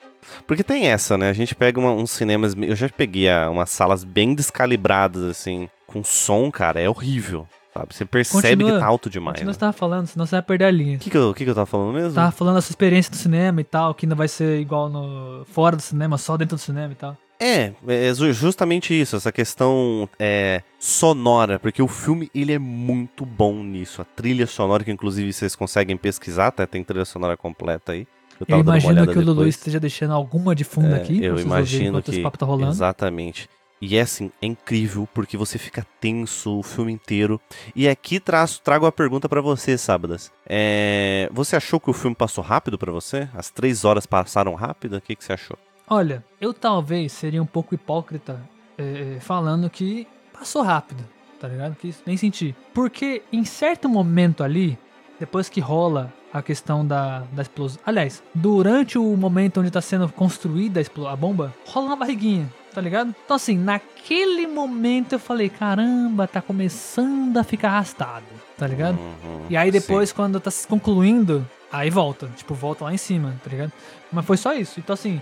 Porque tem essa, né? A gente pega uma- uns cinemas. Eu já peguei ah, umas salas bem descalibradas, assim, com som, cara, é horrível. Sabe? Você percebe Continua- que tá alto demais. Continua né? você tava falando, senão você vai perder a linha. O que, que, eu, que, que eu tava falando mesmo? Tava falando essa experiência do cinema e tal, que não vai ser igual no fora do cinema, só dentro do cinema e tal. É, é ju- justamente isso, essa questão é, sonora, porque o filme ele é muito bom nisso. A trilha sonora, que inclusive vocês conseguem pesquisar, tá? tem trilha sonora completa aí. Eu Eu imagino que o Lulu esteja deixando alguma de fundo É, aqui, eu imagino que esse papo tá rolando. exatamente. E é assim, é incrível porque você fica tenso o filme inteiro. E aqui traço, trago a pergunta pra você, Sábadas. É, você achou que o filme passou rápido pra você? As três horas passaram rápido? O que, que você achou? Olha, eu talvez seria um pouco hipócrita é, falando que passou rápido, tá ligado? Que nem senti. Porque em certo momento ali, depois que rola a questão da, da explosão. Aliás, durante o momento onde tá sendo construída a bomba, rola uma barriguinha, tá ligado? Então, assim, naquele momento eu falei: caramba, tá começando a ficar arrastado, tá ligado? Uhum, E aí sim. depois, quando tá se concluindo, aí volta. Tipo, volta lá em cima, tá ligado? Mas foi só isso. Então, assim,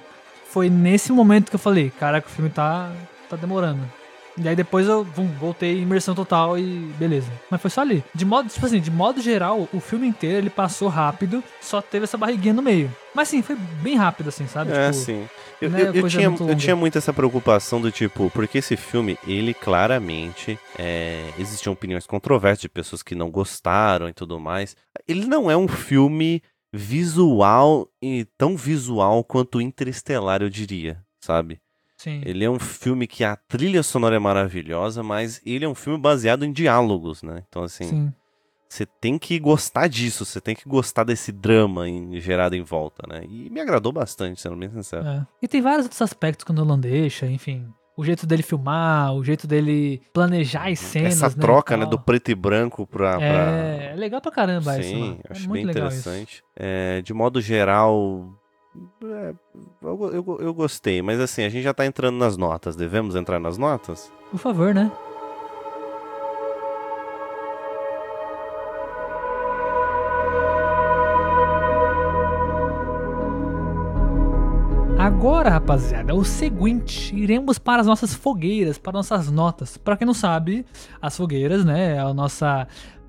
foi nesse momento que eu falei, caraca, o filme tá, tá demorando. E aí depois eu vum, voltei imersão total e beleza. Mas foi só ali. De modo, tipo assim, de modo geral, o filme inteiro ele passou rápido, só teve essa barriguinha no meio. Mas sim, foi bem rápido, assim, sabe? É, tipo, sim. Eu, não é eu- eu tinha, muito eu tinha muito essa preocupação do tipo, porque esse filme, ele claramente. É, existiam opiniões controversas de pessoas que não gostaram e tudo mais. Ele não é um filme visual e tão visual quanto Interestelar, eu diria, sabe? Sim. Ele é um filme que a trilha sonora é maravilhosa, mas ele é um filme baseado em diálogos, né? Então, assim, sim. você tem que gostar disso, você tem que gostar desse drama em- gerado em volta, né? E me agradou bastante, sendo bem sincero. É. E tem vários outros aspectos que o Nolan deixa, enfim. O jeito dele filmar, o jeito dele planejar as cenas. Essa né, troca, né, do preto e branco pra. pra- É, é legal pra caramba isso, Sim, mano. É acho muito bem isso. interessante. É, de modo geral, é, eu, eu eu gostei, mas assim, a gente já tá entrando nas notas. Devemos entrar nas notas? Por favor, né? Agora, rapaziada, é o seguinte, iremos para as nossas fogueiras, para nossas notas. Para quem não sabe, as fogueiras, né, é a nossa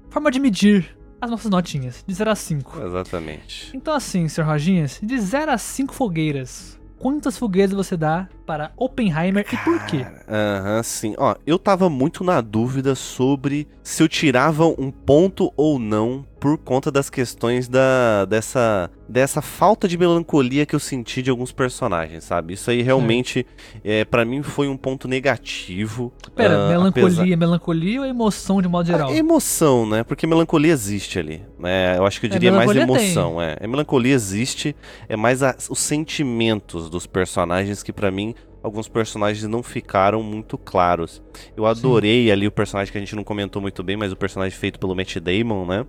forma de medir as nossas notinhas, de 0 a 5. Exatamente. Então assim, Sr. Roginhas, de 0 a 5 fogueiras, quantas fogueiras você dá para Oppenheimer e por quê? Aham, sim. Ó, eu tava muito na dúvida sobre se eu tirava um ponto ou não por conta das questões da dessa dessa falta de melancolia que eu senti de alguns personagens, sabe? Isso aí realmente é para mim foi um ponto negativo. Pera, ah, melancolia, apesar- melancolia ou emoção de modo geral? A emoção, né? Porque melancolia existe ali. Né? Eu acho que eu diria mais melancolia emoção. É. A melancolia existe, é mais a- os sentimentos dos personagens que pra mim alguns personagens não ficaram muito claros. Eu adorei ali o personagem que a gente não comentou muito bem, mas o personagem feito pelo Matt Damon, né?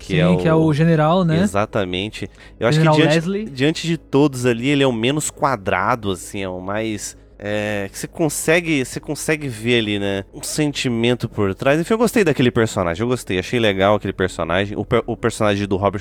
Sim, que é o general, né? Exatamente. Eu acho General que diante, diante de todos ali, ele é o menos quadrado, assim, é o mais. É, que você consegue, você consegue ver ali, né? Um sentimento por trás. Enfim, eu gostei daquele personagem, eu gostei, achei legal aquele personagem. O, per- o personagem do Robert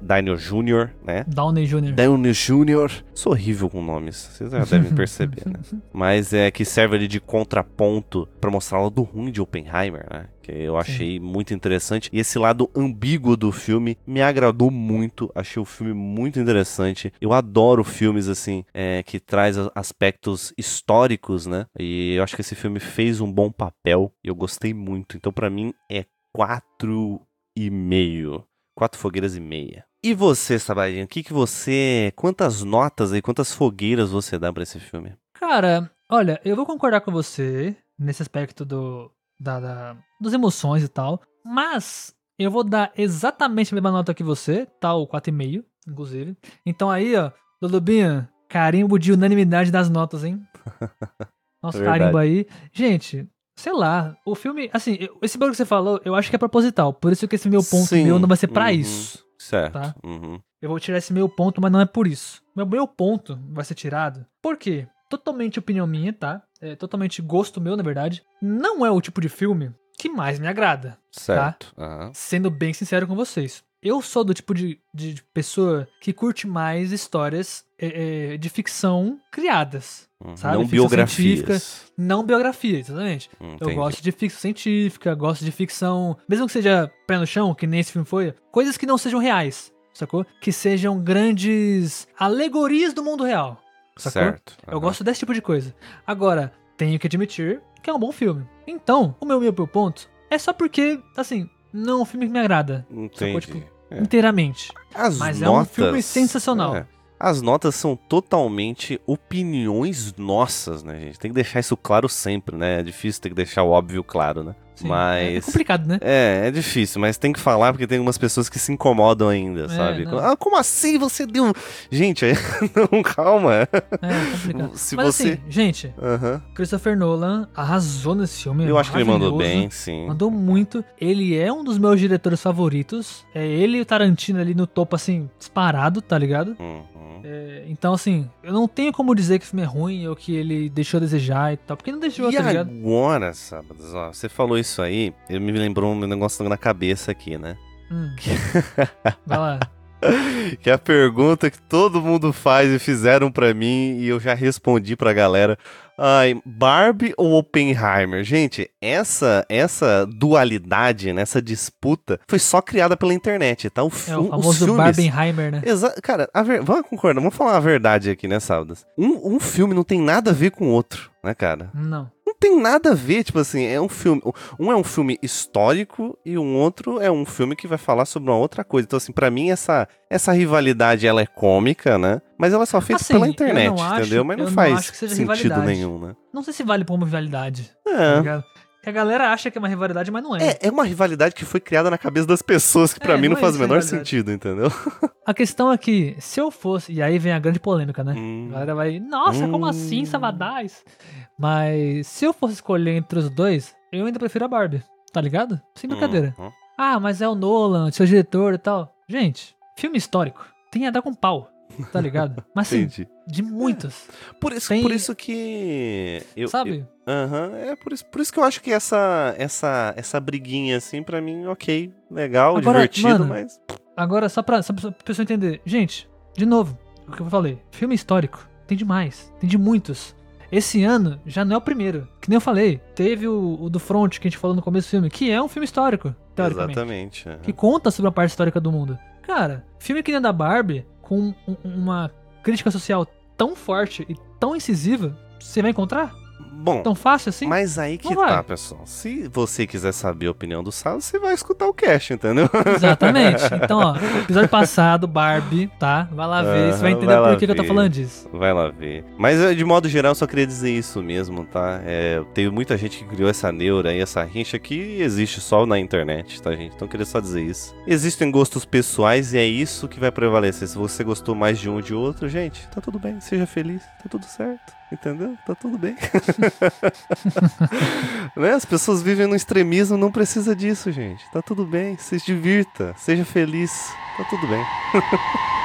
Downey Jr., né? Downey Jr. Downey Jr. Sou horrível com nomes, vocês já devem perceber, né? Mas é que serve ali de contraponto pra mostrar o lado ruim de Oppenheimer, né? Que eu achei muito interessante. E esse lado ambíguo do filme me agradou muito. Achei o filme muito interessante. Eu adoro filmes assim é, que traz aspectos históricos, né? E eu acho que esse filme fez um bom papel. E eu gostei muito. Então, pra mim, é quatro e meio. Quatro fogueiras e meia. E você, Sabarinho, o que, que você. Quantas notas aí, quantas fogueiras você dá pra esse filme? Cara, olha, eu vou concordar com você nesse aspecto do, da, da- das emoções e tal, mas eu vou dar exatamente a mesma nota que você, tá? O 4,5, inclusive. Então aí, ó, Lulubinha, Carimbo de unanimidade das notas, hein? Nosso Verdade. carimbo aí. Gente, sei lá, o filme, assim, eu- esse bagulho que você falou, eu acho que é proposital. Por isso que esse meu ponto Sim, meu não vai ser pra uhum. isso. Certo. Tá. Uhum. Eu vou tirar esse meu ponto, mas não é por isso. Meu meu ponto vai ser tirado. Por quê? Totalmente opinião minha, tá? É totalmente gosto meu, na verdade. Não é o tipo de filme que mais me agrada. Certo. Aham. Sendo bem sincero com vocês. Eu sou do tipo de, de- pessoa que curte mais histórias é, é, de ficção criadas. Uhum. Sabe? Não Ficção biografias. Não biografia, exatamente. Eu gosto de ficção científica, gosto de ficção. Mesmo que seja pé no chão, que nem esse filme foi, coisas que não sejam reais, sacou? Que sejam grandes alegorias do mundo real. Sacou? Certo. Eu aham. gosto desse tipo de coisa. Agora, tenho que admitir que é um bom filme. Então, o meu meu ponto é só porque, assim, não é um filme que me agrada Entendi. tipo, É. inteiramente. As Mas é um notas, filme sensacional. é. As notas são totalmente opiniões nossas, né, gente? Tem que deixar isso claro sempre, né? É difícil ter que deixar o óbvio claro, né? Sim, É Mas. complicado, né? É, é difícil, mas tem que falar porque tem algumas pessoas que se incomodam ainda, sabe? não. Ah, como assim você deu. Gente, aí- não, calma. É complicado. Se Mas você. assim, gente, Aham. Christopher Nolan arrasou nesse filme. Eu acho que ele mandou bem, sim. Mandou muito. Ele é um dos meus diretores favoritos. É ele e o Tarantino ali no topo, assim, disparado, tá ligado? Uhum. É, então, assim, eu não tenho como dizer que o filme é ruim ou que ele deixou a desejar e tal. Porque não deixou, E tá ligado? agora, sábados, ó, você falou isso aí, eu me lembrou um negócio na cabeça aqui, né? Hum. Vai lá. Que é a pergunta que todo mundo faz e fizeram pra mim e eu já respondi pra galera. Ai, Barbie ou Oppenheimer? Gente, essa essa dualidade, né, essa disputa foi só criada pela internet, tá? O, É o os famoso filmes... Barbenheimer, né? Exa cara, a ver... vamos concordar, vamos falar a verdade aqui, né, Sábados? Um, um filme não tem nada a ver com o outro, né, cara? Não. Não tem nada a ver, tipo assim, é um filme. Um é um filme histórico e um outro é um filme que vai falar sobre uma outra coisa. Então, assim, pra mim, essa, essa rivalidade ela é cômica, né? Mas ela é só feita Assim, pela internet, não acho- entendeu? Mas não não faz seja sentido rivalidade. nenhum, né? Não sei se vale pra uma rivalidade, tá É. ligado? Que a galera acha que é uma rivalidade, mas não é. É, é uma rivalidade que foi criada na cabeça das pessoas, que pra É, mim não, não faz o menor sentido, entendeu? A questão é que, se eu fosse. E aí vem a grande polêmica, né? Hum. A galera vai. Nossa, como Hum. assim, Savadais? Mas se eu fosse escolher entre os dois, eu ainda prefiro a Barbie, tá ligado? Sem brincadeira. Uhum. Ah, mas é o Nolan, seu diretor e tal. Gente, filme histórico tem a dar com pau, tá ligado? Mas sim, de muitos, Por isso, Tem- por isso que. Eu, sabe? Aham, é por isso, por isso que eu acho que essa, essa, essa briguinha, assim, pra mim, ok, legal, Agora, divertido, mano, mas. Agora, só pra, só pra pessoa entender. Gente, de novo, o que eu falei. Filme histórico. Tem demais. Tem de muitos. Esse ano já não é o primeiro. Que nem eu falei. Teve o, o do Front, que a gente falou no começo do filme, que é um filme histórico, teoricamente. Exatamente. Que conta sobre a parte histórica do mundo. Cara, filme que nem da Barbie, com um- uma crítica social tão forte e tão incisiva, você vai encontrar? Bom, Tão fácil assim? mas aí que vai. tá, pessoal. Se você quiser saber a opinião do Sal, você vai escutar o cast, entendeu? Exatamente. Então, ó, episódio passado, Barbie, tá? Vai lá ver, você vai entender vai por que, que eu tô falando disso. Vai lá ver. Mas eh, de modo geral, eu só queria dizer isso mesmo, tá? É, teve muita gente que criou essa neura aí, essa rincha que existe só na internet, tá, gente? Então eu queria só dizer isso. Existem gostos pessoais e é isso que vai prevalecer. Se você gostou mais de um ou de outro, gente, tá tudo bem. Seja feliz, tá tudo certo. Entendeu? Tá tudo bem. né? As pessoas vivem no extremismo, não precisa disso, gente. Tá tudo bem. Se divirta, seja feliz. Tá tudo bem.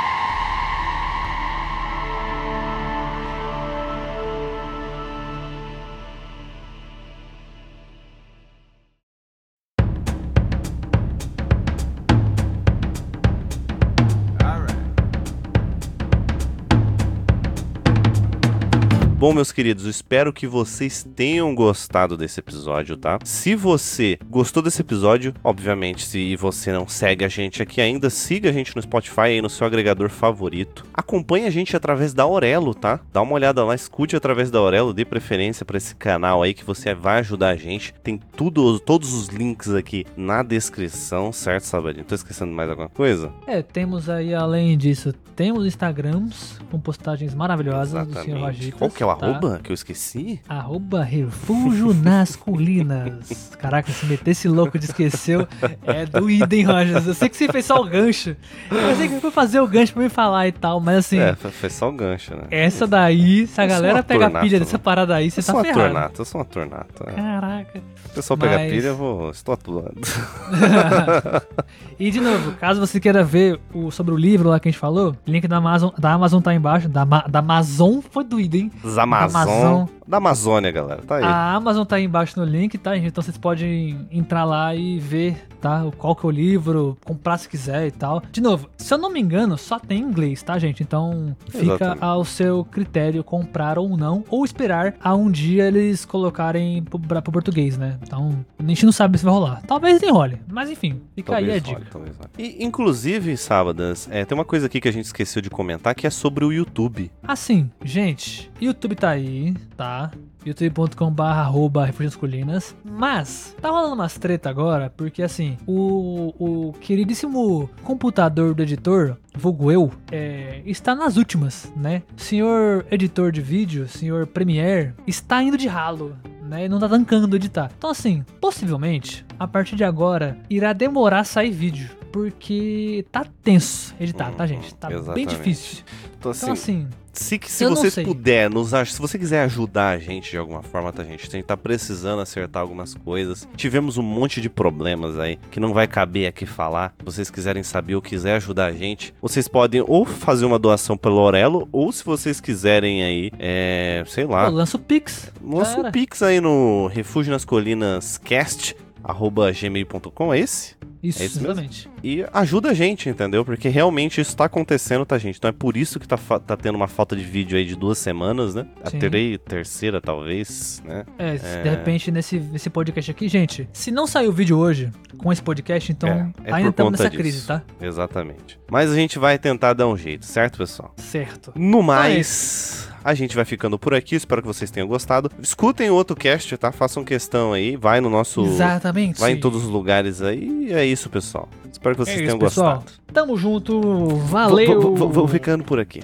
Bom, meus queridos, espero que vocês tenham gostado desse episódio, tá? Se você gostou desse episódio, obviamente, se você não segue a gente aqui ainda, siga a gente no Spotify aí no seu agregador favorito. Acompanhe a gente através da Aurelo, tá? Dá uma olhada lá, escute através da Aurelo, dê preferência para esse canal aí que você vai ajudar a gente. Tem tudo, todos os links aqui na descrição, certo, Sabadinho? Tô esquecendo mais alguma coisa? É, tamos aí, além disso, temos Instagrams com postagens maravilhosas do Sr. Vagitas. Qual que é o o tá? arroba que eu esqueci? Arroba Refúgio nas Colinas. Caraca, se meter esse louco de esqueceu, é doído, hein, Rogers? Eu sei que você fez só o gancho. Eu sei que foi fazer o gancho pra me falar e tal, mas assim, É, foi só o gancho, né? essa daí, se a Eu sou galera um pega a pilha dessa parada aí, você eu tá sou um ator ferrado. nato, eu sou um ator nato. é. Caraca. Se o pessoal pegar Mas- pilha, eu vou. Estou atuando. e de novo, caso você queira ver o, sobre o livro lá que a gente falou, link da Amazon, da Amazon tá embaixo. Da, da Amazon foi doído, hein? Da Amazon. Amazon. Da Amazônia, galera. Tá aí. A Amazon tá aí embaixo no link, tá, gente? Então vocês podem entrar lá e ver, tá? Qual que é o livro, comprar se quiser e tal. De novo, se eu não me engano, só tem em inglês, tá, gente? Então fica Exatamente. ao seu critério comprar ou não, ou esperar a um dia eles colocarem pro, pra- pro português, né? Então a gente não sabe se vai rolar. Talvez enrole, mas enfim, fica aí a Talvez dica. talvez role. E, inclusive, sábadas, é, tem uma coisa aqui que a gente esqueceu de comentar que é sobre o YouTube. Assim, gente, YouTube tá aí, tá? youtube.com.br arroba colinas Mas, tá rolando umas treta agora, porque assim, o, o queridíssimo computador do editor, vulgo eu, é, está nas últimas, né? Senhor editor de vídeo, senhor Premiere, está indo de ralo. Né, não tá tancando editar. Então, assim, possivelmente, a partir de agora, irá demorar a sair vídeo. Porque tá tenso editar, tá, Uhum, gente? Tá bem exatamente. difícil. Então, assim, Então, assim, se, se eu sei. puderem, nos, se você quiser ajudar a gente de alguma forma, tá, gente? A gente tá precisando acertar algumas coisas. Tivemos um monte de problemas aí que não vai caber aqui falar. Se vocês quiserem saber ou quiser ajudar a gente, vocês podem ou fazer uma doação pelo Orelo, ou se vocês quiserem aí, é, sei lá, pô, lança o Pix. Lança era. pix aí no refúgio nas colinas cast arroba gmail.com, é esse? Isso, É isso exatamente. E ajuda a gente, entendeu? Porque realmente isso tá acontecendo, tá, gente? Então é por isso que tá, tá tendo uma falta de vídeo aí de duas semanas, né? A terei- terceira, talvez, né? É, se de repente nesse, nesse podcast aqui, gente, se não sair o vídeo hoje com esse podcast, então É, é ainda estamos nessa disso. crise, tá? Exatamente. Mas a gente vai tentar dar um jeito, certo, pessoal? Certo. No mais, a gente vai ficando por aqui. Espero que vocês tenham gostado. Escutem o outro cast, tá? Façam questão aí. Vai no nosso. Exatamente. Vai em todos os lugares aí. E é isso, pessoal. Espero que É vocês isso, tenham pessoal. gostado. Tamo junto. Valeu. Vou ficando por aqui.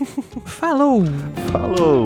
Falou. Falou!